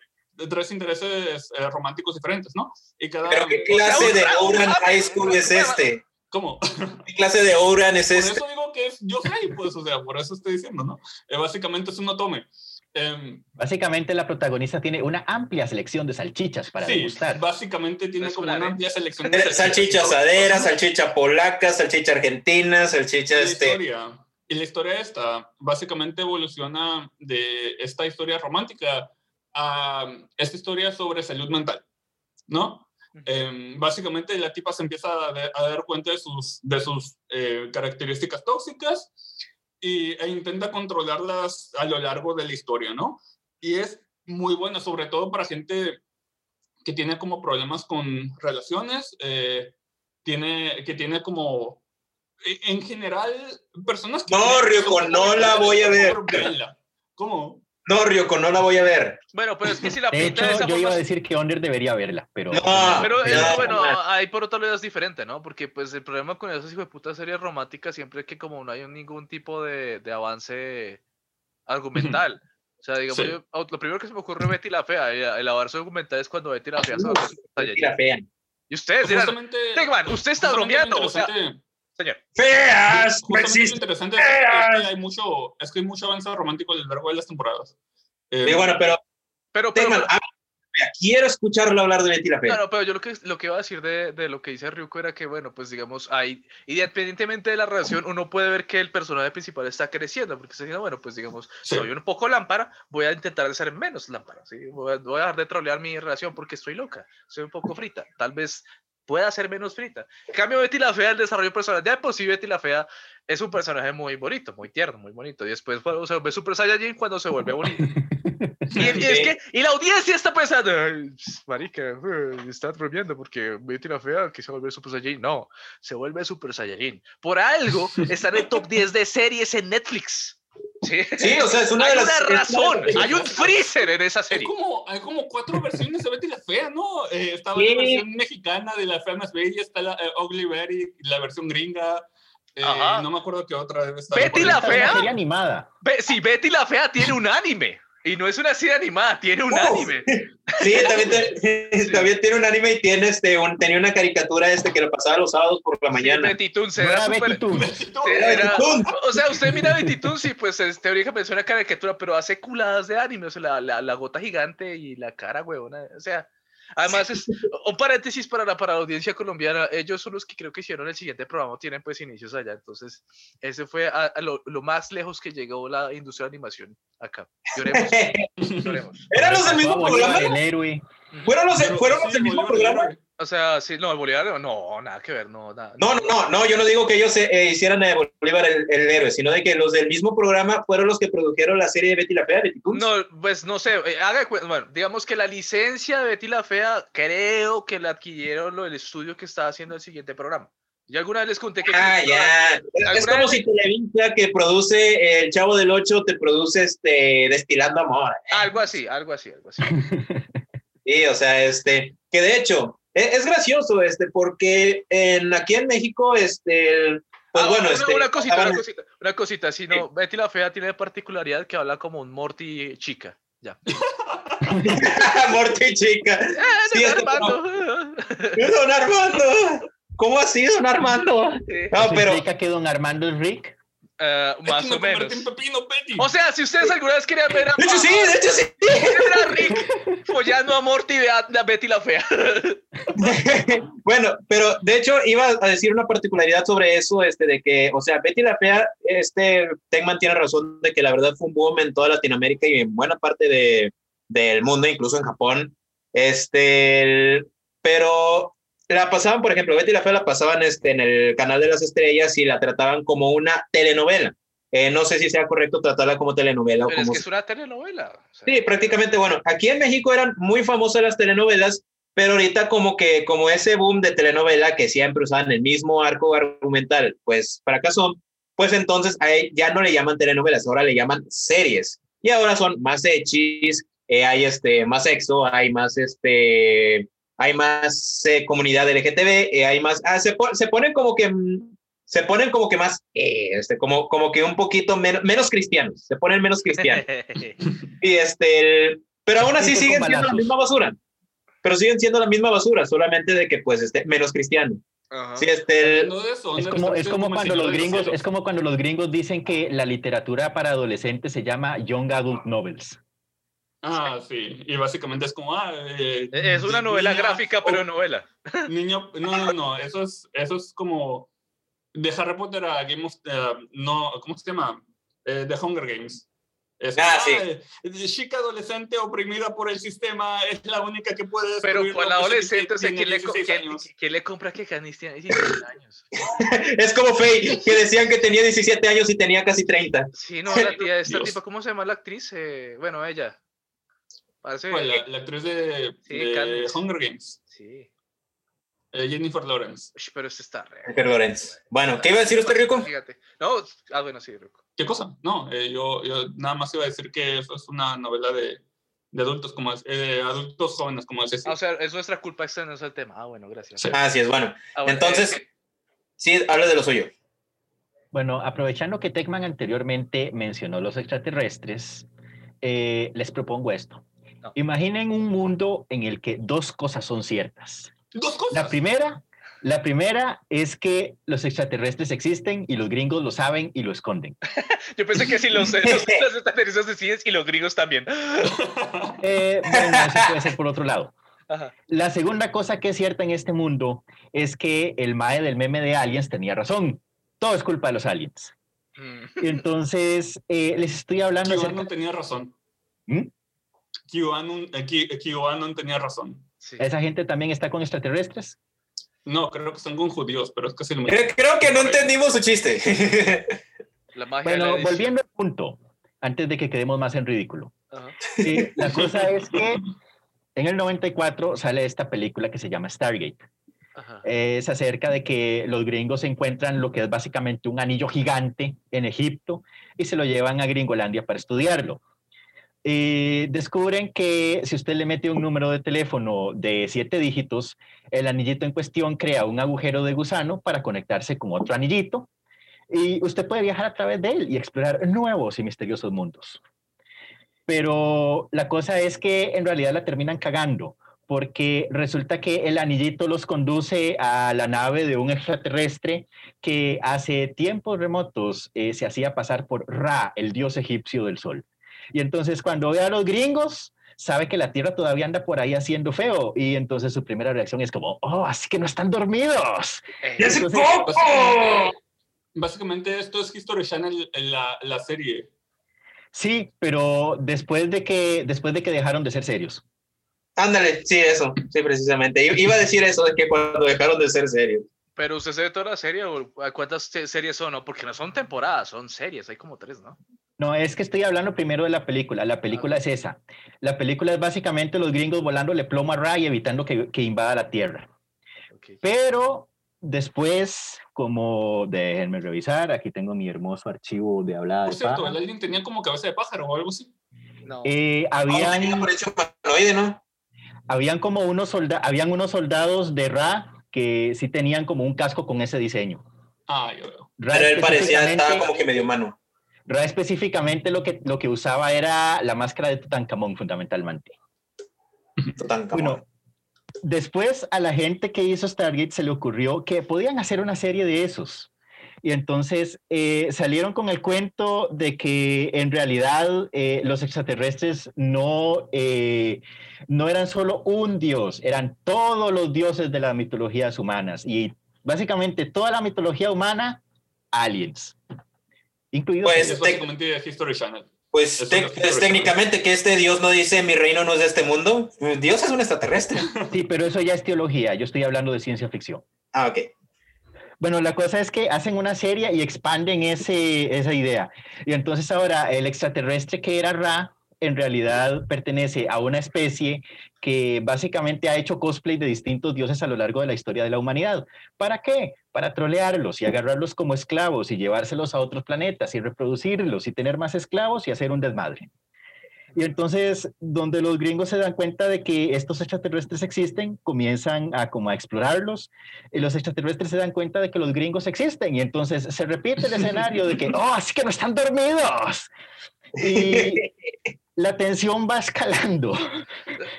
tres intereses eh, románticos diferentes, ¿no? Y cada... Pero qué clase de Ouran High School es este? ¿Cómo? ¿Qué clase de Ouran es Por este? eso digo que es yo soy, pues, o sea, por eso estoy diciendo, ¿no? Eh, básicamente es un otome. Em, Básicamente la protagonista tiene una amplia selección de salchichas para sí, degustar. básicamente tiene como una amplia selección de Salchicha asadera, salchicha polaca, salchicha argentina, Y salchicha la este. historia, y la historia esta básicamente evoluciona de esta historia romántica a esta historia sobre salud mental, ¿no? Em, básicamente la tipa se empieza a, de- a dar cuenta de sus, de sus eh, características tóxicas y, e intenta controlarlas a lo largo de la historia, ¿no? Y es muy buena, sobre todo para gente que tiene como problemas con relaciones, eh, tiene, que tiene como, e- en general, personas que... No, Ryoko, no la voy a ver. ¿Cómo? No, Ryoko, no la voy a ver. Bueno, pero es que si la [LAUGHS] De pinta de hecho, esa yo iba a decir que Onder debería verla, pero... No, Pero eh, no, bueno, no. ahí por otro lado es diferente, ¿no? Porque pues el problema con esas hijo de puta series románticas siempre es que como no hay ningún tipo de, de avance argumental. O sea, digamos, Sí. yo- au- lo primero que se me ocurre es Betty la Fea. El, el avance argumental es cuando Betty la Fea se vuelve Super Saiyajin. Mentira fea. Y ustedes dirán, Justamente, Tegman, usted está bromeando. O sea, señor. ¡Feas! No Justamente existe. interesante es que, es que hay mucho, es que hay mucho avance romántico a lo largo de las temporadas. Eh, Sí, bueno, pero, Pero, pero, de fea. quiero escucharlo hablar de Betty la Fea. No, no, pero yo lo que, lo que iba a decir de, de lo que dice Ryuko era que, bueno, pues digamos, ahí, independientemente de la relación, uno puede ver que el personaje principal está creciendo, porque está diciendo, bueno, pues digamos, Sí. soy un poco lámpara, voy a intentar ser menos lámpara, ¿sí? Voy a, voy a dejar de trolear mi relación porque estoy loca, soy un poco frita, tal vez pueda ser menos frita. En cambio, Betty la Fea, el desarrollo personal, ya por sí Betty la Fea es un personaje muy bonito, muy tierno, muy bonito, y después bueno, se vuelve Super Saiyajin cuando se vuelve bonito. Y, [LAUGHS] y es Sí. que, y la audiencia está pensando, "Ay, marica, eh, está bromeando porque Betty la Fea que se vuelve Super Saiyajin. No, se vuelve Super Saiyajin. Por algo [LAUGHS] está en el top 10 de series en Netflix. Sí, Sí, o sea, es una hay de las. una de razón, las- hay un freezer en esa Hay serie. como, hay como cuatro versiones de Betty la Fea, ¿no? Eh, estaba Sí. la versión mexicana de la Fea más bella, está la eh, Ugly Betty, la versión gringa. eh, Ajá. no me acuerdo qué otra debe estar. Betty la una Fea. serie animada. Be- sí, Betty la Fea tiene un anime. Y no es una serie animada, tiene un Oh. anime. [LAUGHS] Sí, también, te- [LAUGHS] también tiene un anime y tiene este, un- tenía una caricatura este que lo pasaba los sábados por la Sí, mañana. Betty No Betty Era era- o sea, usted mira Betty Toon, sí, pues es teóricamente es una caricatura, pero hace culadas de anime, o sea, la, la, la gota gigante y la cara, huevona, o sea, además es un paréntesis para la, para la audiencia colombiana, ellos son los que creo que hicieron el siguiente programa, tienen pues inicios allá, entonces ese fue a, a lo, lo más lejos que llegó la industria de animación acá. Lloremos, lloremos. [LAUGHS] Eran los del mismo programa. El héroe. Fueron los, fueron sí, los del mismo programa. O sea, sí, no, el Bolívar, no, nada que ver, no, nada. No, no, no, no, yo no digo que ellos eh, hicieran de Bolívar el, el héroe, sino de que los del mismo programa fueron los que produjeron la serie de Betty la Fea, Betty Toons. No, pues no sé, eh, haga bueno, digamos que la licencia de Betty la Fea creo que la adquirieron lo del estudio que estaba haciendo el siguiente programa. Yo alguna vez les conté que... Ah, ya. Es ¿Alguna como vez- si Televisa que produce El Chavo del Ocho te produce este Destilando Amor. Algo así, algo así, algo así. [LAUGHS] Sí, o sea, este, que de hecho, es, es gracioso, este, porque en, aquí en México, este, el- pues Ah, bueno, una, este, una cosita, una cosita, una cosita, si no, Betty la Fea tiene particularidad que habla como un Morty chica, ya. [LAUGHS] [LAUGHS] Morty chica. ¡Ah, Sí, don es que Armando! Don Armando, ¿cómo así, Don Armando? No, ¿Eso pero implica que Don Armando es Rick? Es que más me o menos. en pepino, Betty. O sea, si ustedes alguna vez querían ver a, de hecho sí, de hecho sí. ver a Rick follando a Morty y a, a Betty la Fea. [LAUGHS] bueno, pero de hecho iba a decir una particularidad sobre eso, este, de que, o sea, Betty la Fea, este, Tegman tiene razón de que la verdad fue un boom en toda Latinoamérica y en buena parte de, del mundo, incluso en Japón. Este, el- pero la pasaban, por ejemplo, Betty la Fea la pasaban este, en el canal de las estrellas y la trataban como una telenovela. Eh, no sé si sea correcto tratarla como telenovela o es que es una telenovela. o sea. Sí, prácticamente, bueno, aquí en México eran muy famosas las telenovelas, pero ahorita como que, como ese boom de telenovela que siempre usaban el mismo arco argumental, pues fracasó, pues entonces a él ya no le llaman telenovelas, ahora le llaman series. Y ahora son más hechis, eh, hay este, más sexo, hay más este, hay más eh, comunidad LGTB, eh, hay más, ah, se, pon- se ponen como que, mm, se ponen como que más, eh, este, como, como que un poquito menos, menos cristianos, se ponen menos cristianos. [LAUGHS] Y este, el- pero aún así Sí, siguen siendo la misma basura. Pero siguen siendo la misma basura, solamente de que pues este menos cristiano. Sí, este, el- Es ¿dónde como, es como cuando los gringos, es como cuando los gringos dicen que la literatura para adolescentes se llama Young Adult Novels. Ah, sí. Y básicamente es como, ah, eh, Es una novela niña- gráfica, pero novela. [LAUGHS] Niño, no, no, no, eso es, eso es como de Harry Potter a Game of, eh, no, ¿cómo se llama? Eh, The Hunger Games. Es, Ah, sí. eh, chica adolescente oprimida por el sistema es la única que puede Pero destruirlo, con la pues, adolescente, o sea, ¿quién le, co- 16 quién- quién le compra que Canis tiene 16 años? [LAUGHS] es como Faye, que decían que tenía 17 años y tenía casi 30. Sí, no, la tía, esta Dios. tipa, ¿cómo se llama la actriz? Eh, bueno, ella. Parece. ¿Cuál? la, la actriz de, Sí, de Katniss. Hunger Games. Sí. Eh, Jennifer Lawrence. Pero este está re. Jennifer Lawrence. Bueno, ¿qué iba a decir usted, Rico? Fíjate. No, ah, bueno, sí, Rico. ¿Qué cosa? No, eh, yo, yo nada más iba a decir que eso es una novela de, de adultos, como es- eh, adultos jóvenes, como es Ah, o sea, es nuestra culpa, este no es el tema. Ah, bueno, gracias. Sí. Así es, bueno. Ah, bueno, Entonces, eh, sí, habla de lo suyo. Bueno, aprovechando que Techman anteriormente mencionó los extraterrestres, eh, les propongo esto. No. Imaginen un mundo en el que dos cosas son ciertas. Dos cosas. La primera, la primera es que los extraterrestres existen y los gringos lo saben y lo esconden. [LAUGHS] yo pensé que si los, los, [LAUGHS] los extraterrestres deciden y los gringos también. [LAUGHS] Eh, bueno, eso puede ser por otro lado. Ajá. La segunda cosa que es cierta en este mundo es que el mae del meme de aliens tenía razón. Todo es culpa de los aliens. Mm. Entonces, eh, les estoy hablando acerca... QAnon tenía razón. ¿Mm? QAnon, eh, Q- QAnon tenía razón. Sí. ¿Esa gente también está con extraterrestres? No, creo que son con judíos, pero es casi lo mismo. Creo, creo que no entendimos su chiste. La magia de la Bueno, edición. volviendo al punto, antes de que quedemos más en ridículo. Ajá. Sí, la cosa es que en el 94 sale esta película que se llama Stargate. Es acerca de que los gringos encuentran lo que es básicamente un anillo gigante en Egipto y se lo llevan a Gringolandia para estudiarlo. Y descubren que si usted le mete un número de teléfono de siete dígitos, el anillito en cuestión crea un agujero de gusano para conectarse con otro anillito y usted puede viajar a través de él y explorar nuevos y misteriosos mundos. Pero la cosa es que en realidad la terminan cagando porque resulta que el anillito los conduce a la nave de un extraterrestre que hace tiempos remotos eh, se hacía pasar por Ra, el dios egipcio del sol. Y entonces cuando ve a los gringos, sabe que la Tierra todavía anda por ahí haciendo feo. Y entonces su primera reacción es como, oh, así que no están dormidos. Eh, ¡Ya hace Entonces, poco! Básicamente esto es History Channel, la, la serie. Sí, pero después de que, después de que dejaron de ser serios. Ándale, sí, eso, sí, precisamente. I- Iba a decir eso de que cuando dejaron de ser serios. Pero usted se ve toda la serie o cuántas se- series son, ¿no? Porque no son temporadas, son series, hay como tres, ¿no? No, es que estoy hablando primero de la película. La película es esa. La película es básicamente los gringos volándole plomo a Ra y evitando que, que invada la Tierra. Ok. Pero después, como déjenme revisar, aquí tengo mi hermoso archivo de hablada Por de cierto, el alien tenía como cabeza de pájaro o algo así. No. Eh, Ah, habían, humanoide, ¿no? habían como unos soldados, habían unos soldados de Ra que sí tenían como un casco con ese diseño. Ah, yo veo. Pero él parecía, estaba como que medio humano. Ra específicamente lo que, lo que usaba era la máscara de Tutankamón fundamentalmente. Tutankamón. Bueno, después a la gente que hizo Stargate se le ocurrió que podían hacer una serie de esos. Y entonces eh, salieron con el cuento de que en realidad eh, los extraterrestres no, eh, no eran solo un dios, eran todos los dioses de las mitologías humanas. Y básicamente toda la mitología humana, aliens. Incluidos Pues, te- básicamente History Channel. Pues, te- pues, técnicamente que este Dios no dice mi reino no es de este mundo. Dios es un extraterrestre. Sí, pero eso ya es teología. Yo estoy hablando de ciencia ficción. Ah, ok. Bueno, la cosa es que hacen una serie y expanden ese, esa idea. Y entonces ahora el extraterrestre que era Ra, en realidad pertenece a una especie que básicamente ha hecho cosplay de distintos dioses a lo largo de la historia de la humanidad. ¿Para qué? Para trolearlos y agarrarlos como esclavos y llevárselos a otros planetas y reproducirlos y tener más esclavos y hacer un desmadre. Y entonces, donde los gringos se dan cuenta de que estos extraterrestres existen, comienzan a como a explorarlos y los extraterrestres se dan cuenta de que los gringos existen y entonces se repite el [LAUGHS] escenario de que, oh, así que no están dormidos. [LAUGHS] Y la tensión va escalando.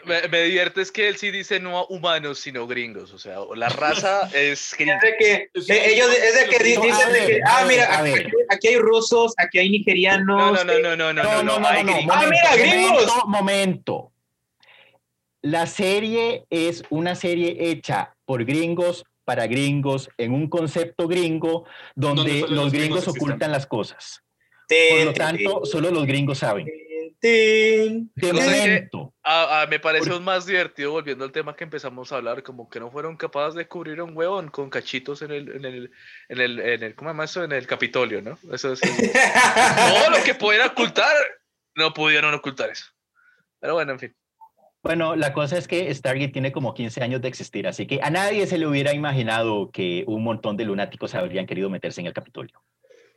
Me, me divierte es que él sí dice no humanos, sino gringos. O sea, la raza [LAUGHS] es Es gringa. de que, Sí, eh, ellos, es de que dicen de que, ah, mira, aquí, aquí hay rusos, aquí hay nigerianos. No, no, no, eh, no, no, no, No, no, no, hay no, no, gringos. Ah, mira, gringos. momento, momento. La serie es una serie hecha por gringos para gringos en un concepto gringo donde, los los gringos gringos ocultan las cosas. Por lo tanto, solo los gringos saben. Tin, me pareció más divertido volviendo al tema que empezamos a hablar, como que no fueron capaces de cubrir a un huevón con cachitos en el, en el, en el, en el, ¿cómo se llama eso? En el Capitolio, ¿no? Eso es, [LAUGHS] todo lo que podían ocultar, no pudieron ocultar eso. Pero bueno, en fin. Bueno, la cosa es que Stargate tiene como 15 años de existir, así que a nadie se le hubiera imaginado que un montón de lunáticos habrían querido meterse en el Capitolio.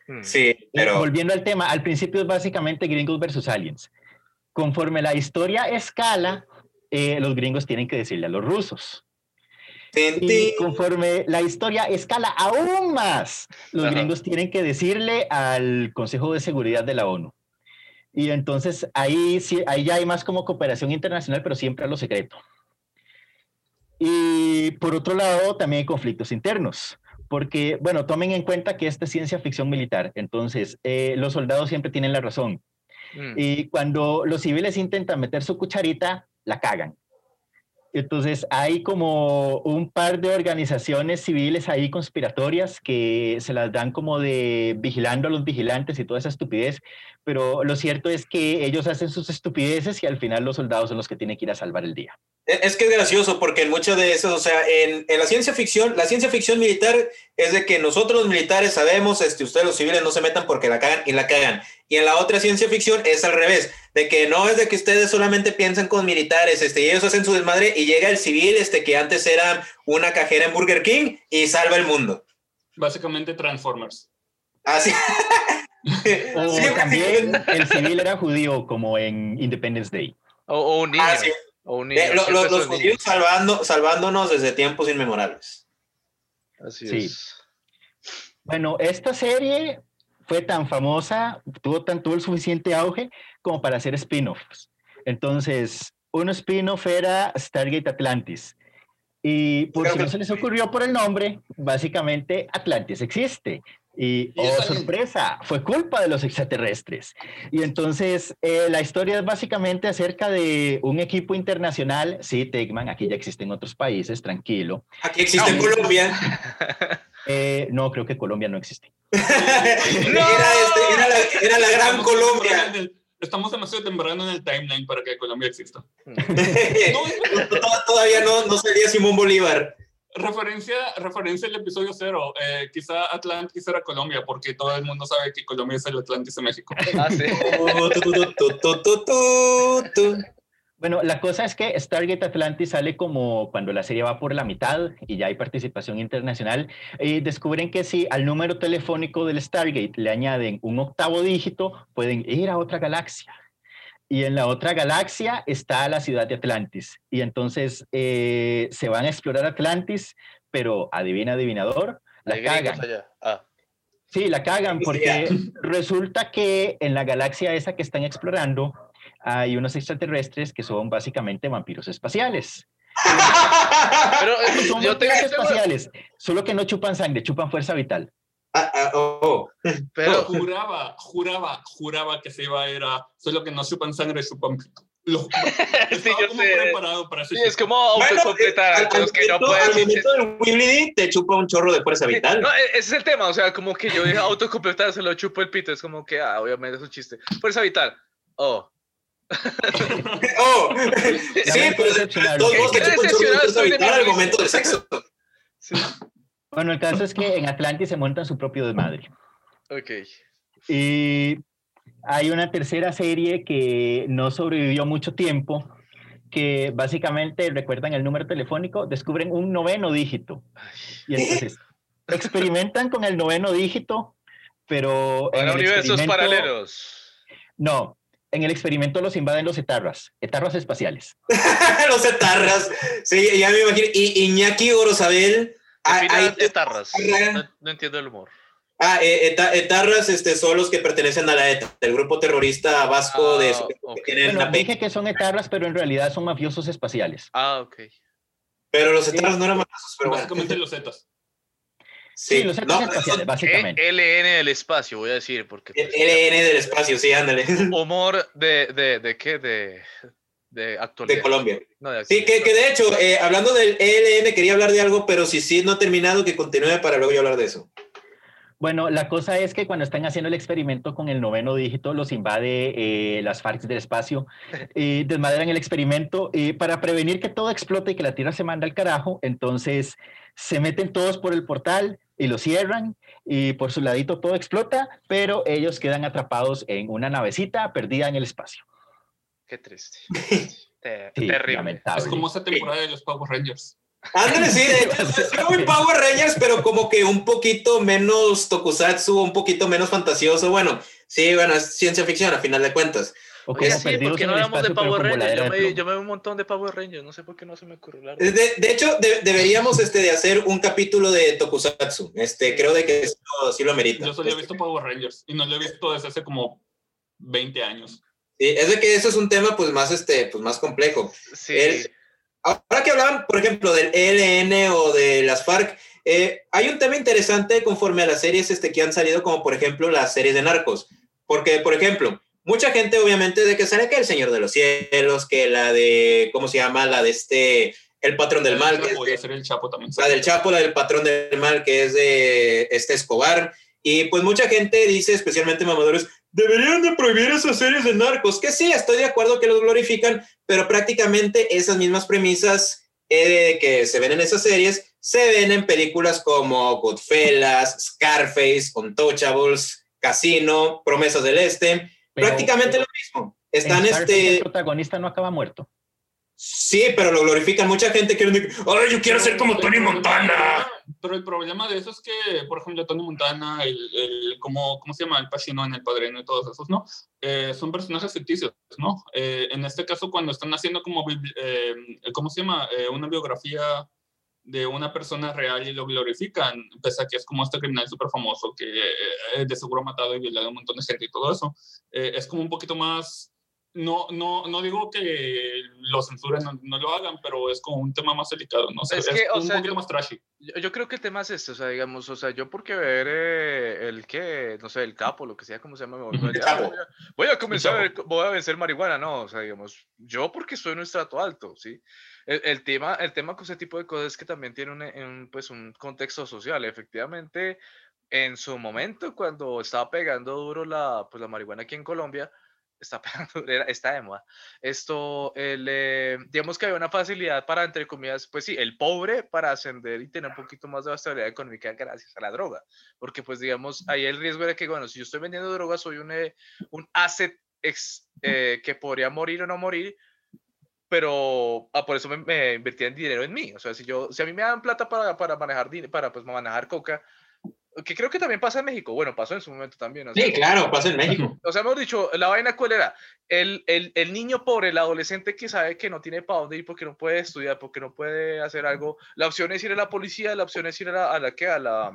Hmm. Sí, pero... Volviendo al tema, al principio es básicamente gringos versus aliens. Conforme la historia escala, eh, los gringos tienen que decirle a los rusos. Y conforme la historia escala aún más, los gringos tienen que decirle al Consejo de Seguridad de la ONU. Y entonces ahí, sí, ahí ya hay más como cooperación internacional, pero siempre a lo secreto. Y por otro lado, también hay conflictos internos, porque, bueno, tomen en cuenta que esta es ciencia ficción militar, entonces eh, los soldados siempre tienen la razón. Mm. Y cuando los civiles intentan meter su cucharita, la cagan. Entonces hay como un par de organizaciones civiles ahí conspiratorias que se las dan como de vigilando a los vigilantes y toda esa estupidez, pero lo cierto es que ellos hacen sus estupideces y al final los soldados son los que tienen que ir a salvar el día. Es que es gracioso porque en muchas de esas, o sea, en, en, la ciencia ficción, la ciencia ficción militar es de que nosotros los militares sabemos, este, ustedes los civiles no se metan porque la cagan y la cagan. Y en la otra ciencia ficción es al revés, de que no es de que ustedes solamente piensan con militares, este, y ellos hacen su desmadre y llega el civil, este, que antes era una cajera en Burger King y salva el mundo. Básicamente Transformers. Así. [LAUGHS] o también el civil era judío, como en Independence Day. O, un niño. Ah, eh, los, judíos salvando, salvándonos desde tiempos inmemorables. Así es. Bueno, esta serie fue tan famosa, tuvo tanto el suficiente auge como para hacer spin-offs. Entonces, un spin-off era Stargate Atlantis. Y por si no se les ocurrió por el nombre, básicamente Atlantis existe. Y, oh sorpresa, fue culpa de los extraterrestres. Y entonces eh, la historia es básicamente acerca de un equipo internacional. Sí, Tegman, aquí ya existen otros países, tranquilo. Aquí existe en Colombia. [LAUGHS] Eh, no, creo que Colombia no existe. [LAUGHS] no. Este, era, la, era, la, gran Colombia. Estamos demasiado temprano en el timeline para que Colombia exista. [LAUGHS] Todavía no, no sería Simón Bolívar. Referencia, referencia al episodio cero. Eh, quizá Atlantis era Colombia, porque todo el mundo sabe que Colombia es el Atlantis de México. [LAUGHS] Ah, sí. bueno, la cosa es que Stargate Atlantis sale como cuando la serie va por la mitad y ya hay participación internacional. Y descubren que si al número telefónico del Stargate le añaden un octavo dígito, pueden ir a otra galaxia y en la otra galaxia está la ciudad de Atlantis. Y entonces eh, se van a explorar Atlantis, pero adivina, adivinador, la cagan. Ah. Sí, la cagan porque [LAUGHS] resulta que en la galaxia esa que están explorando hay unos extraterrestres que son básicamente vampiros espaciales. [LAUGHS] pero eh, son yo vampiros espaciales, solo que no chupan sangre, chupan fuerza vital. Ah, ah, oh. [LAUGHS] Pero juraba, juraba, juraba que se iba a ir a solo que no chupan sangre, chupan lo, [LAUGHS] sí, yo como sé. preparado para sí, es como autocompletar bueno, que no pueden. te chupa un chorro de fuerza vital. No, e-, ese es el tema, o sea, como que yo dije autocompletar, se lo chupo el pito, es como que, ah, obviamente es un chiste. Fuerza vital, oh. [LAUGHS] oh, sí, pero todos vos te chupan un chorro de fuerza vital al momento del sexo. Sí. Bueno, el caso es que en Atlantis se montan su propio desmadre. Ok. Y hay una tercera serie que no sobrevivió mucho tiempo, que básicamente recuerdan el número telefónico, descubren un noveno dígito. Y entonces experimentan con el noveno dígito, pero... Para universos paralelos. No, en el experimento los invaden los etarras, etarras espaciales. [LAUGHS] los etarras, sí, ya me imagino. Y Iñaki Orozabel hay, etarras. No, entiendo el humor. Ah, eh, etarras este, son los que pertenecen a la ETA, el grupo terrorista vasco de... Ah, bueno, dije que son etarras, pero en realidad son mafiosos espaciales. Ah, ok. Pero los etarras no eran mafiosos, pero Básicamente los zetas. Sí, los zetas espaciales, básicamente. E LN del espacio, voy a decir, porque... Pues, LN del espacio, sí, ándale. Humor de, de, de qué, de de actualidad. De Colombia. sí, que, que, de hecho, eh, hablando del ELN, quería hablar de algo, pero si sí no ha terminado, que continúe para luego yo hablar de eso. Bueno, la cosa es que cuando están haciendo el experimento con el noveno dígito, los invade eh, las FARC del espacio [LAUGHS] y desmadran el experimento y para prevenir que todo explote y que la Tierra se manda al carajo, entonces se meten todos por el portal y lo cierran y por su ladito todo explota, pero ellos quedan atrapados en una navecita perdida en el espacio. Qué triste. [LAUGHS] terrible. Es como esa temporada de los Power Rangers. Ándale, sí, de hecho, [LAUGHS] es muy Power Rangers, pero como que un poquito menos tokusatsu, un poquito menos fantasioso. Bueno, sí, bueno, es ciencia ficción a final de cuentas. Oye, sí, ¿por qué no hablamos de Power Rangers? Yo me, yo me, veo un montón de Power Rangers, no sé por qué no se me ocurrió. De, de hecho, de, deberíamos este, de hacer un capítulo de Tokusatsu. Este, creo de que eso sí lo merita. Yo solo he visto Power Rangers y no lo he visto desde hace como 20 años. Sí, es de que eso es un tema pues más, este, pues, más complejo. Sí. ahora que hablaban, por ejemplo, del ELN o de las FARC, eh, hay un tema interesante conforme a las series este, que han salido, como por ejemplo las series de narcos. Porque, por ejemplo, mucha gente obviamente de que sale que El Señor de los Cielos, que la de, ¿cómo se llama? La de este, El Patrón del Mal. Que el Chapo también. La del Chapo, la del Patrón del Mal, que es de este Escobar. Y pues mucha gente dice, especialmente mamadores, deberían de prohibir esas series de narcos, que sí, estoy de acuerdo que los glorifican, pero prácticamente esas mismas premisas eh, que se ven en esas series se ven en películas como Goodfellas, Scarface, Untouchables, Casino, Promesas del Este, prácticamente lo mismo. Están este... El protagonista no acaba muerto. Sí, pero lo glorifican. Mucha gente quiere decir, ¡ay, yo quiero ser como Tony Montana! Pero el problema de eso es que, por ejemplo, Tony Montana, el, el ¿cómo, ¿cómo se llama? El Pacino en El Padrino y todos esos, ¿no? Eh, son personajes ficticios, ¿no? Eh, en este caso, cuando están haciendo como, eh, ¿cómo se llama? una biografía de una persona real y lo glorifican, pese a que es como este criminal súper famoso que de seguro ha matado y violado a un montón de gente y todo eso. es como un poquito más no, no, no digo que lo censuren, no, lo hagan, pero es como un tema más delicado, ¿no? es, que, un sea, poquito más trashy. Yo, creo que el tema es este, o sea, digamos, o sea, yo porque ver eh, el que, no sé, el capo, lo que sea, como se llama, voy, a, voy a comenzar, voy a vencer marihuana, no, o sea, digamos, yo porque estoy en un estrato alto, ¿sí? El, el, tema, el tema con ese tipo de cosas es que también tiene un, un, pues, un contexto social, efectivamente, en su momento, cuando estaba pegando duro la, pues, la marihuana aquí en Colombia, está [LAUGHS] está de moda. Esto, el, eh, digamos que hay una facilidad para, entre comillas, pues sí, el pobre para ascender y tener un poquito más de estabilidad económica gracias a la droga. Porque, pues, digamos, hay el riesgo de que, bueno, si yo estoy vendiendo droga, soy un, eh, un asset eh, que podría morir o no morir, pero ah, por eso me, me invertían dinero en mí. O sea, si, yo, si a mí me dan plata para, para manejar, para pues, manejar coca, que creo que también pasa en México. Bueno, pasó en su momento también. sí, claro, pasa en México. O sea, hemos dicho, la vaina cuál era. El, el, el, niño pobre, el adolescente que sabe que no tiene para dónde ir porque no puede estudiar, porque no puede hacer algo. La opción es ir a la policía, la opción es ir a la, a la que a la,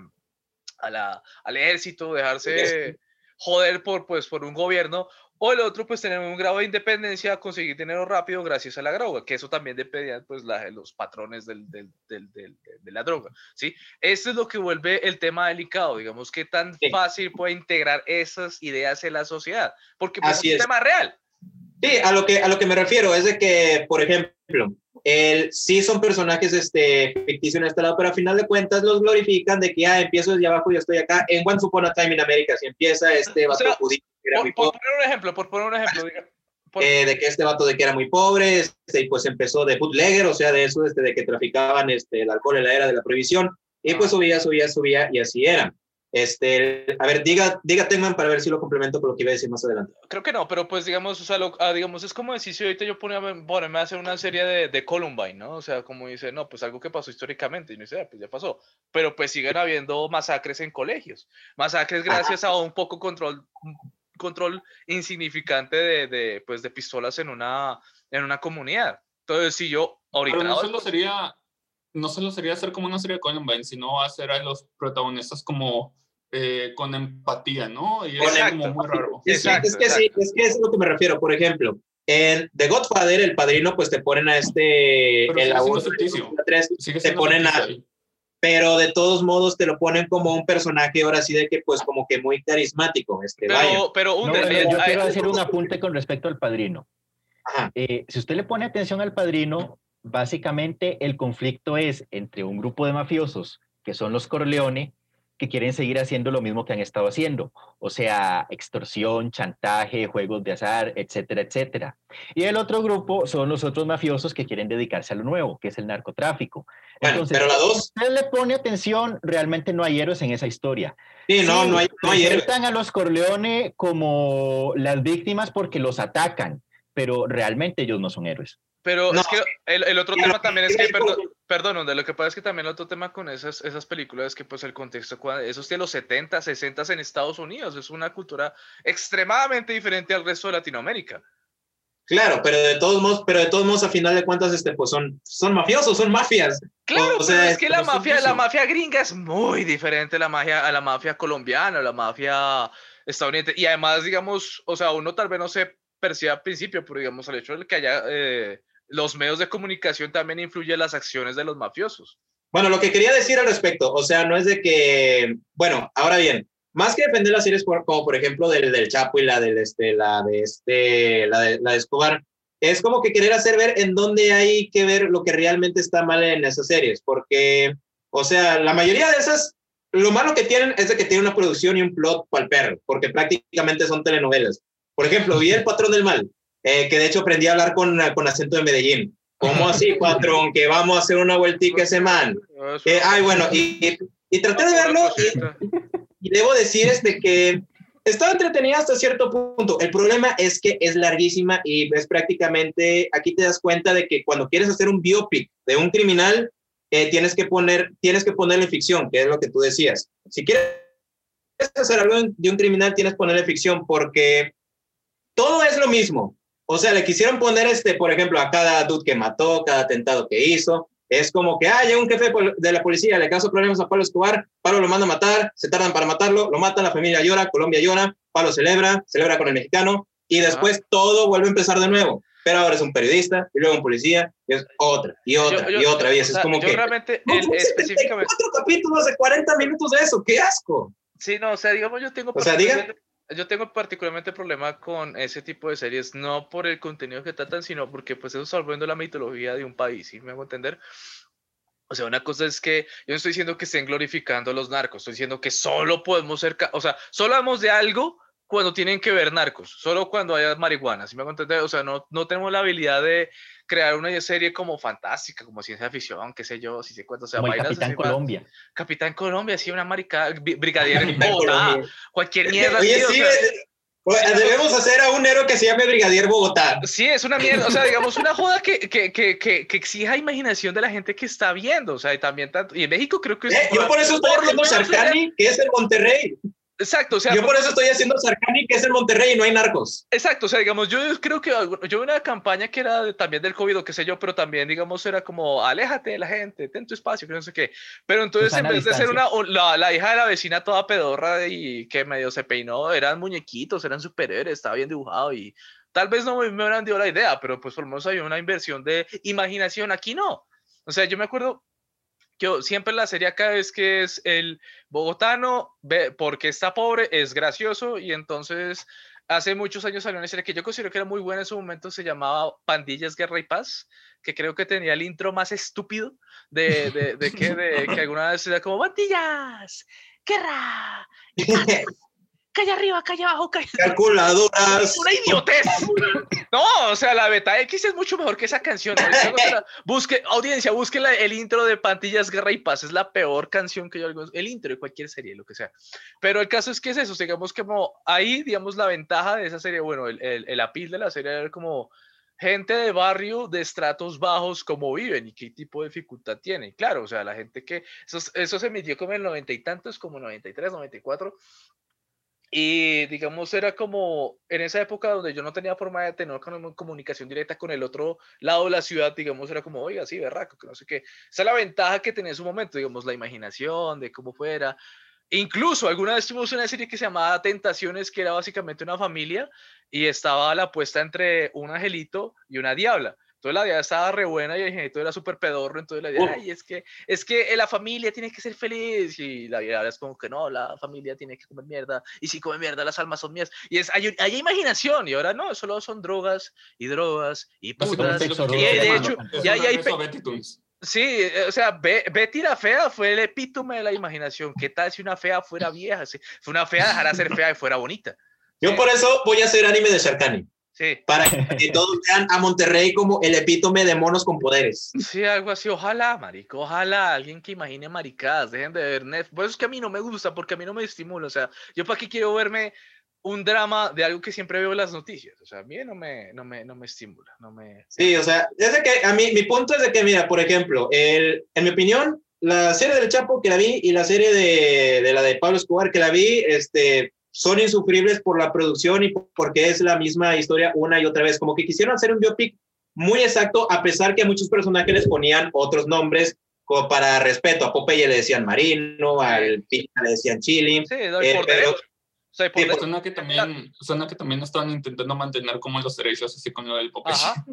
a la, al ejército, dejarse joder por, pues, por un gobierno, o el otro, pues tener un grado de independencia, conseguir dinero rápido gracias a la droga, que eso también dependía pues la, los patrones del, del, del, de la droga, ¿sí? Eso es lo que vuelve el tema delicado, digamos, qué tan fácil puede integrar esas ideas en la sociedad, porque pues, es un tema real. Sí, a lo, que, a lo que me refiero es de que, por ejemplo, el, sí son personajes este, ficticios en este lado, pero a final de cuentas los glorifican de que ya ah, empiezo desde abajo y estoy acá. En One Upon a Time in America, si empieza este vato judío. Por, por, poner un ejemplo, por poner un ejemplo. Eh, de que este vato de que era muy pobre, este, y pues empezó de bootlegger, o sea, de eso, este, de que traficaban este, el alcohol en la era de la prohibición, y pues subía, subía, subía, y así era. Este, a ver, diga, diga Tenman para ver si lo complemento con lo que iba a decir más adelante. Creo que no, pero pues digamos, o sea, lo, ah, digamos, es como decir si ahorita yo ponía, bueno, me hace una serie de, de, Columbine, ¿no? O sea, como dice, no, pues algo que pasó históricamente, y no sé, ah, pues ya pasó. Pero pues siguen habiendo masacres en colegios, masacres gracias a un poco control, control insignificante de, de, pues, de pistolas en una, en una comunidad. Entonces, si yo ahorita... Pero no solo sería no solo sería hacer como una serie de Columbine, sino hacer a los protagonistas como eh, con empatía, ¿no? Y es como muy raro. Exacto, es que sí, es que es a lo que me refiero. Por ejemplo, en The Godfather, el padrino, pues te ponen a este. el abuso, te ponen a. Pero de todos modos te lo ponen como un personaje ahora sí de que pues como que muy carismático. Este, pero, pero un, yo quiero hacer un [LAUGHS] apunte con respecto al padrino. Eh, si usted le pone atención al padrino, básicamente el conflicto es entre un grupo de mafiosos, que son los Corleone, que quieren seguir haciendo lo mismo que han estado haciendo, o sea, extorsión, chantaje, juegos de azar, etcétera, etcétera. Y el otro grupo son los otros mafiosos que quieren dedicarse a lo nuevo, que es el narcotráfico. Entonces, pero la dos... si usted le pone atención, realmente no hay héroes en esa historia. Sí, no, no hay, no hay héroes. a los Corleone como las víctimas porque los atacan, pero realmente ellos no son héroes. Pero No. es que el, el otro tema también es que, perdón, perdón, Onda, lo que pasa es que también el otro tema con esas, esas películas es que pues el contexto, eso es de los 70, 60 en Estados Unidos, es una cultura extremadamente diferente al resto de Latinoamérica. Claro, pero de todos modos, pero de todos modos, a final de cuentas, este, pues son, son mafiosos, son mafias. Claro, O sea, pero es que la mafia, la mafia gringa es muy diferente a la mafia, a la mafia colombiana, a la mafia estadounidense. Y además, digamos, o sea, uno tal vez no se percibe al principio, pero digamos, el hecho de que haya eh, los medios de comunicación también influye en las acciones de los mafiosos. Bueno, lo que quería decir al respecto, o sea, no es de que, bueno, ahora bien, más que defender las series por- como por ejemplo del, del Chapo y la del este, la de este, la de, la Escobar, es como que querer hacer ver en dónde hay que ver lo que realmente está mal en esas series, porque, o sea, la mayoría de esas, lo malo que tienen es de que tienen una producción y un plot para el perro, porque prácticamente son telenovelas. Por ejemplo, vi El Patrón del Mal, eh, que de hecho aprendí a hablar con, con acento de Medellín. ¿Cómo así, [LAUGHS] patrón? Que vamos a hacer una vueltica ese man. Eh, ay, bueno, y, y, traté de verlo y, [LAUGHS] y debo decir este que estaba entretenida hasta cierto punto. El problema es que es larguísima y es prácticamente, aquí te das cuenta de que cuando quieres hacer un biopic de un criminal, eh, tienes, que poner, tienes que ponerle ficción, que es lo que tú decías. Si quieres hacer algo de un criminal, tienes que ponerle ficción porque todo es lo mismo. O sea, le quisieron poner, este, por ejemplo, a cada dude que mató, cada atentado que hizo. Es como que, ah, llega un jefe de la policía, le causa problemas a Pablo Escobar, Pablo lo manda a matar, se tardan para matarlo, lo matan, la familia llora, Colombia llora, Pablo celebra, celebra con el mexicano, y después todo vuelve a empezar de nuevo. Pero ahora es un periodista, y luego un policía, y es otra, y otra, Yo- y yo- otra yo- vez. o sea, es como yo que... realmente, No, el- específicamente, 74 capítulos de 40 minutos de eso, qué asco. sí, no, o sea, digamos, yo tengo O sea, diga. Yo tengo particularmente problema con ese tipo de series, no por el contenido que tratan, sino porque pues eso está volviendo la mitología de un país, ¿sí me hago entender? O sea, una cosa es que yo no estoy diciendo que estén glorificando a los narcos, estoy diciendo que solo podemos ser, o sea, solo hablamos de algo cuando tienen que ver narcos, solo cuando haya marihuana, ¿sí me entender? O sea, no, no tenemos la habilidad de crear una serie como fantástica, como ciencia ficción, qué sé yo, si sé cuánto, o sea, Como el Capitán va- Colombia. Capitán Colombia, sí, una marica, bi- brigadier en Bogotá, Colombia. cualquier mierda. Oye, así, o sí, sea, eh, oye, debemos hacer a un héroe que se llame Brigadier Bogotá. Sí, es una mierda, o sea, digamos, una joda que, que, que, que, que exija imaginación de la gente que está viendo, o sea, y también tanto, y en México creo que es... Eh, yo por eso estoy por lo haciendo menos era- Sarcani, que es el Monterrey. Exacto, o sea, Yo por eso estoy haciendo Sarcani, que es el Monterrey y no hay narcos. exacto, o sea, digamos, yo creo que yo vi una campaña que era de- también del COVID o qué sé yo, pero también, digamos, era como, aléjate de la gente, ten tu espacio, que no sé qué, pero entonces en Susana vez de ser una, la, la hija de la vecina toda pedorra y que medio se peinó, eran muñequitos, eran superhéroes, estaba bien dibujado y tal vez no me, me hubieran dio la idea, pero pues por lo menos había una inversión de imaginación, aquí no. O sea, yo me acuerdo yo siempre la serie acá es que es el bogotano, ve, porque está pobre, es gracioso y entonces hace muchos años salió una serie que yo considero que era muy buena en su momento, se llamaba Pandillas, Guerra y Paz, que creo que tenía el intro más estúpido de, de, de que, de, que [LAUGHS] alguna vez era como Pandillas, Guerra, y [LAUGHS] paz, calle arriba, calle abajo, calle... Calculadoras. Una idiotez. No, o sea, la beta X es mucho mejor que esa canción. [LAUGHS] Busque, audiencia, busque la- el intro de Pantillas Guerra y Paz. Es la peor canción que yo. El intro de cualquier serie, lo que sea. Pero el caso es que es eso. Digamos que como ahí, digamos, la ventaja de esa serie, bueno, el, el, el appeal de la serie era como gente de barrio de estratos bajos, cómo viven y qué tipo de dificultad tienen. Claro, o sea, la gente que. Eso, eso se emitió como en el noventa y tantos, como 93, 94. Y digamos, era como en esa época donde yo no tenía forma de tener comu- comunicación directa con el otro lado de la ciudad, digamos, era como, oiga, sí, berraco, que no sé qué. Esa es la ventaja que tenía en su momento, digamos, la imaginación de cómo fuera. Incluso alguna vez tuvimos una serie que se llamaba Tentaciones, que era básicamente una familia y estaba la puesta entre un angelito y una diabla. Entonces la diabla estaba re buena y el era súper pedorro, entonces la diabla, Uf. ay, es que, es que la familia tiene que ser feliz y la diabla es como que no, la familia tiene que comer mierda y si come mierda las almas son mías. Y es, hay, hay imaginación y ahora no, solo son drogas y drogas y putas. Y de hecho, ya- hay. Sí, eh, o sea, Be- Betty la fea fue el epítome de la imaginación. ¿Qué tal si una fea fuera vieja? Si fue una fea dejara ser fea y fuera bonita. Yo por eso voy a hacer anime de Sarkani, Sí, para que todos vean a Monterrey como el epítome de monos con poderes. sí, algo así. Ojalá, marico, ojalá alguien que imagine maricadas, dejen de ver Netflix. Por eso es que a mí no me gusta, porque a mí no me estimula. O sea, yo para qué quiero verme un drama de algo que siempre veo en las noticias. O sea, a mí no me, no me, no me estimula, no me... Sí, o sea, sé que a mí, mi punto es de que, mira, por ejemplo, el, en mi opinión, la serie del Chapo que la vi y la serie de, de la de Pablo Escobar que la vi, este, son insufribles por la producción y porque es la misma historia una y otra vez. Como que quisieron hacer un biopic muy exacto, a pesar que a muchos personajes les ponían otros nombres, como para respeto. A Popeye le decían Marino, al Pita le decían Chili. Sí, no, eh, pero- Sí. Suena que también, suena que también están intentando mantener como los derechos así con lo del Popeye. Ajá.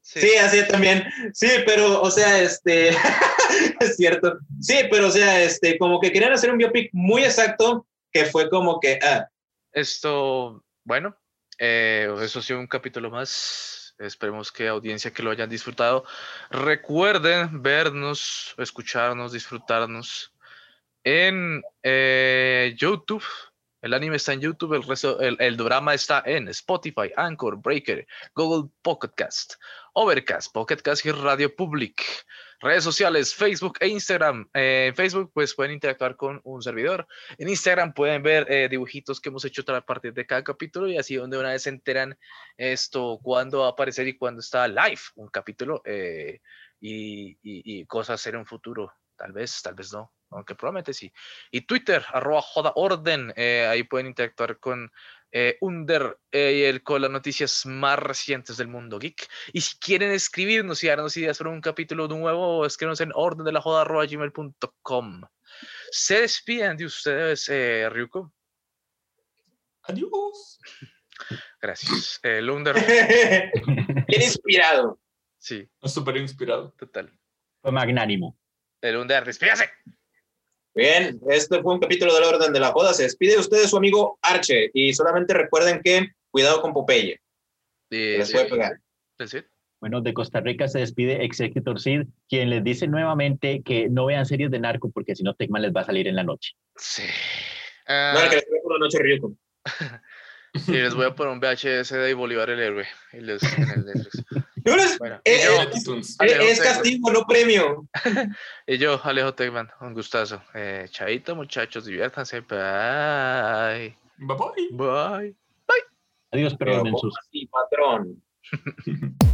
Sí. [LAUGHS] Sí, así también. Sí, pero, o sea, este, [LAUGHS] es cierto. Sí, pero, o sea, este, como que querían hacer un biopic muy exacto, que fue como que, ah, Esto, bueno, eh, eso ha sido un capítulo más. Esperemos que audiencia que lo hayan disfrutado. Recuerden vernos, escucharnos, disfrutarnos en eh, YouTube. El anime está en YouTube, el resto, el, el drama está en Spotify, Anchor, Breaker, Google Podcast, Overcast, Pocket Cast y Radio Public. Redes sociales, Facebook e Instagram. Eh, en Facebook, pues pueden interactuar con un servidor. En Instagram pueden ver eh, dibujitos que hemos hecho a partir de cada capítulo y así donde una vez se enteran esto, cuándo va a aparecer y cuándo está live un capítulo eh, y, y- cosas en un futuro. Tal vez, tal vez no, aunque probablemente sí. Y Twitter, arroba joda orden, eh, ahí pueden interactuar con eh, Under eh, y el, con las noticias más recientes del mundo geek. Y si quieren escribirnos y darnos ideas sobre un capítulo nuevo, escríbanos en orden de la joda arroba gmail.com. Se despiden de ustedes, eh, Ryuko. Adiós. Gracias. El Under, [LAUGHS] bien inspirado. sí, Súper inspirado. total. Fue magnánimo. El Under, despídase. Bien, este fue un capítulo del orden de la joda. Se despide de ustedes su amigo Arche y solamente recuerden que cuidado con Popeye, que Eh, les puede pegar. ¿el Cid? Bueno, de Costa Rica se despide Executor Sid, quien les dice nuevamente que no vean series de narco porque si no Tecman les va a salir en la noche. Sí. No, Ah, que les por la noche Ryuko. [LAUGHS] y les voy a poner un VHS de Bolívar el héroe. Y les, en el Netflix. [LAUGHS] No les- Bueno, Eh, yo, eh. Alejo es castigo, no premio. [LAUGHS] y yo, Alejo Tecman, un gustazo. Eh, chaito, muchachos, diviértanse. Bye. Bye bye. Bye. Adiós, pero Pero, en ¿cómo sus así, patrón? [LAUGHS]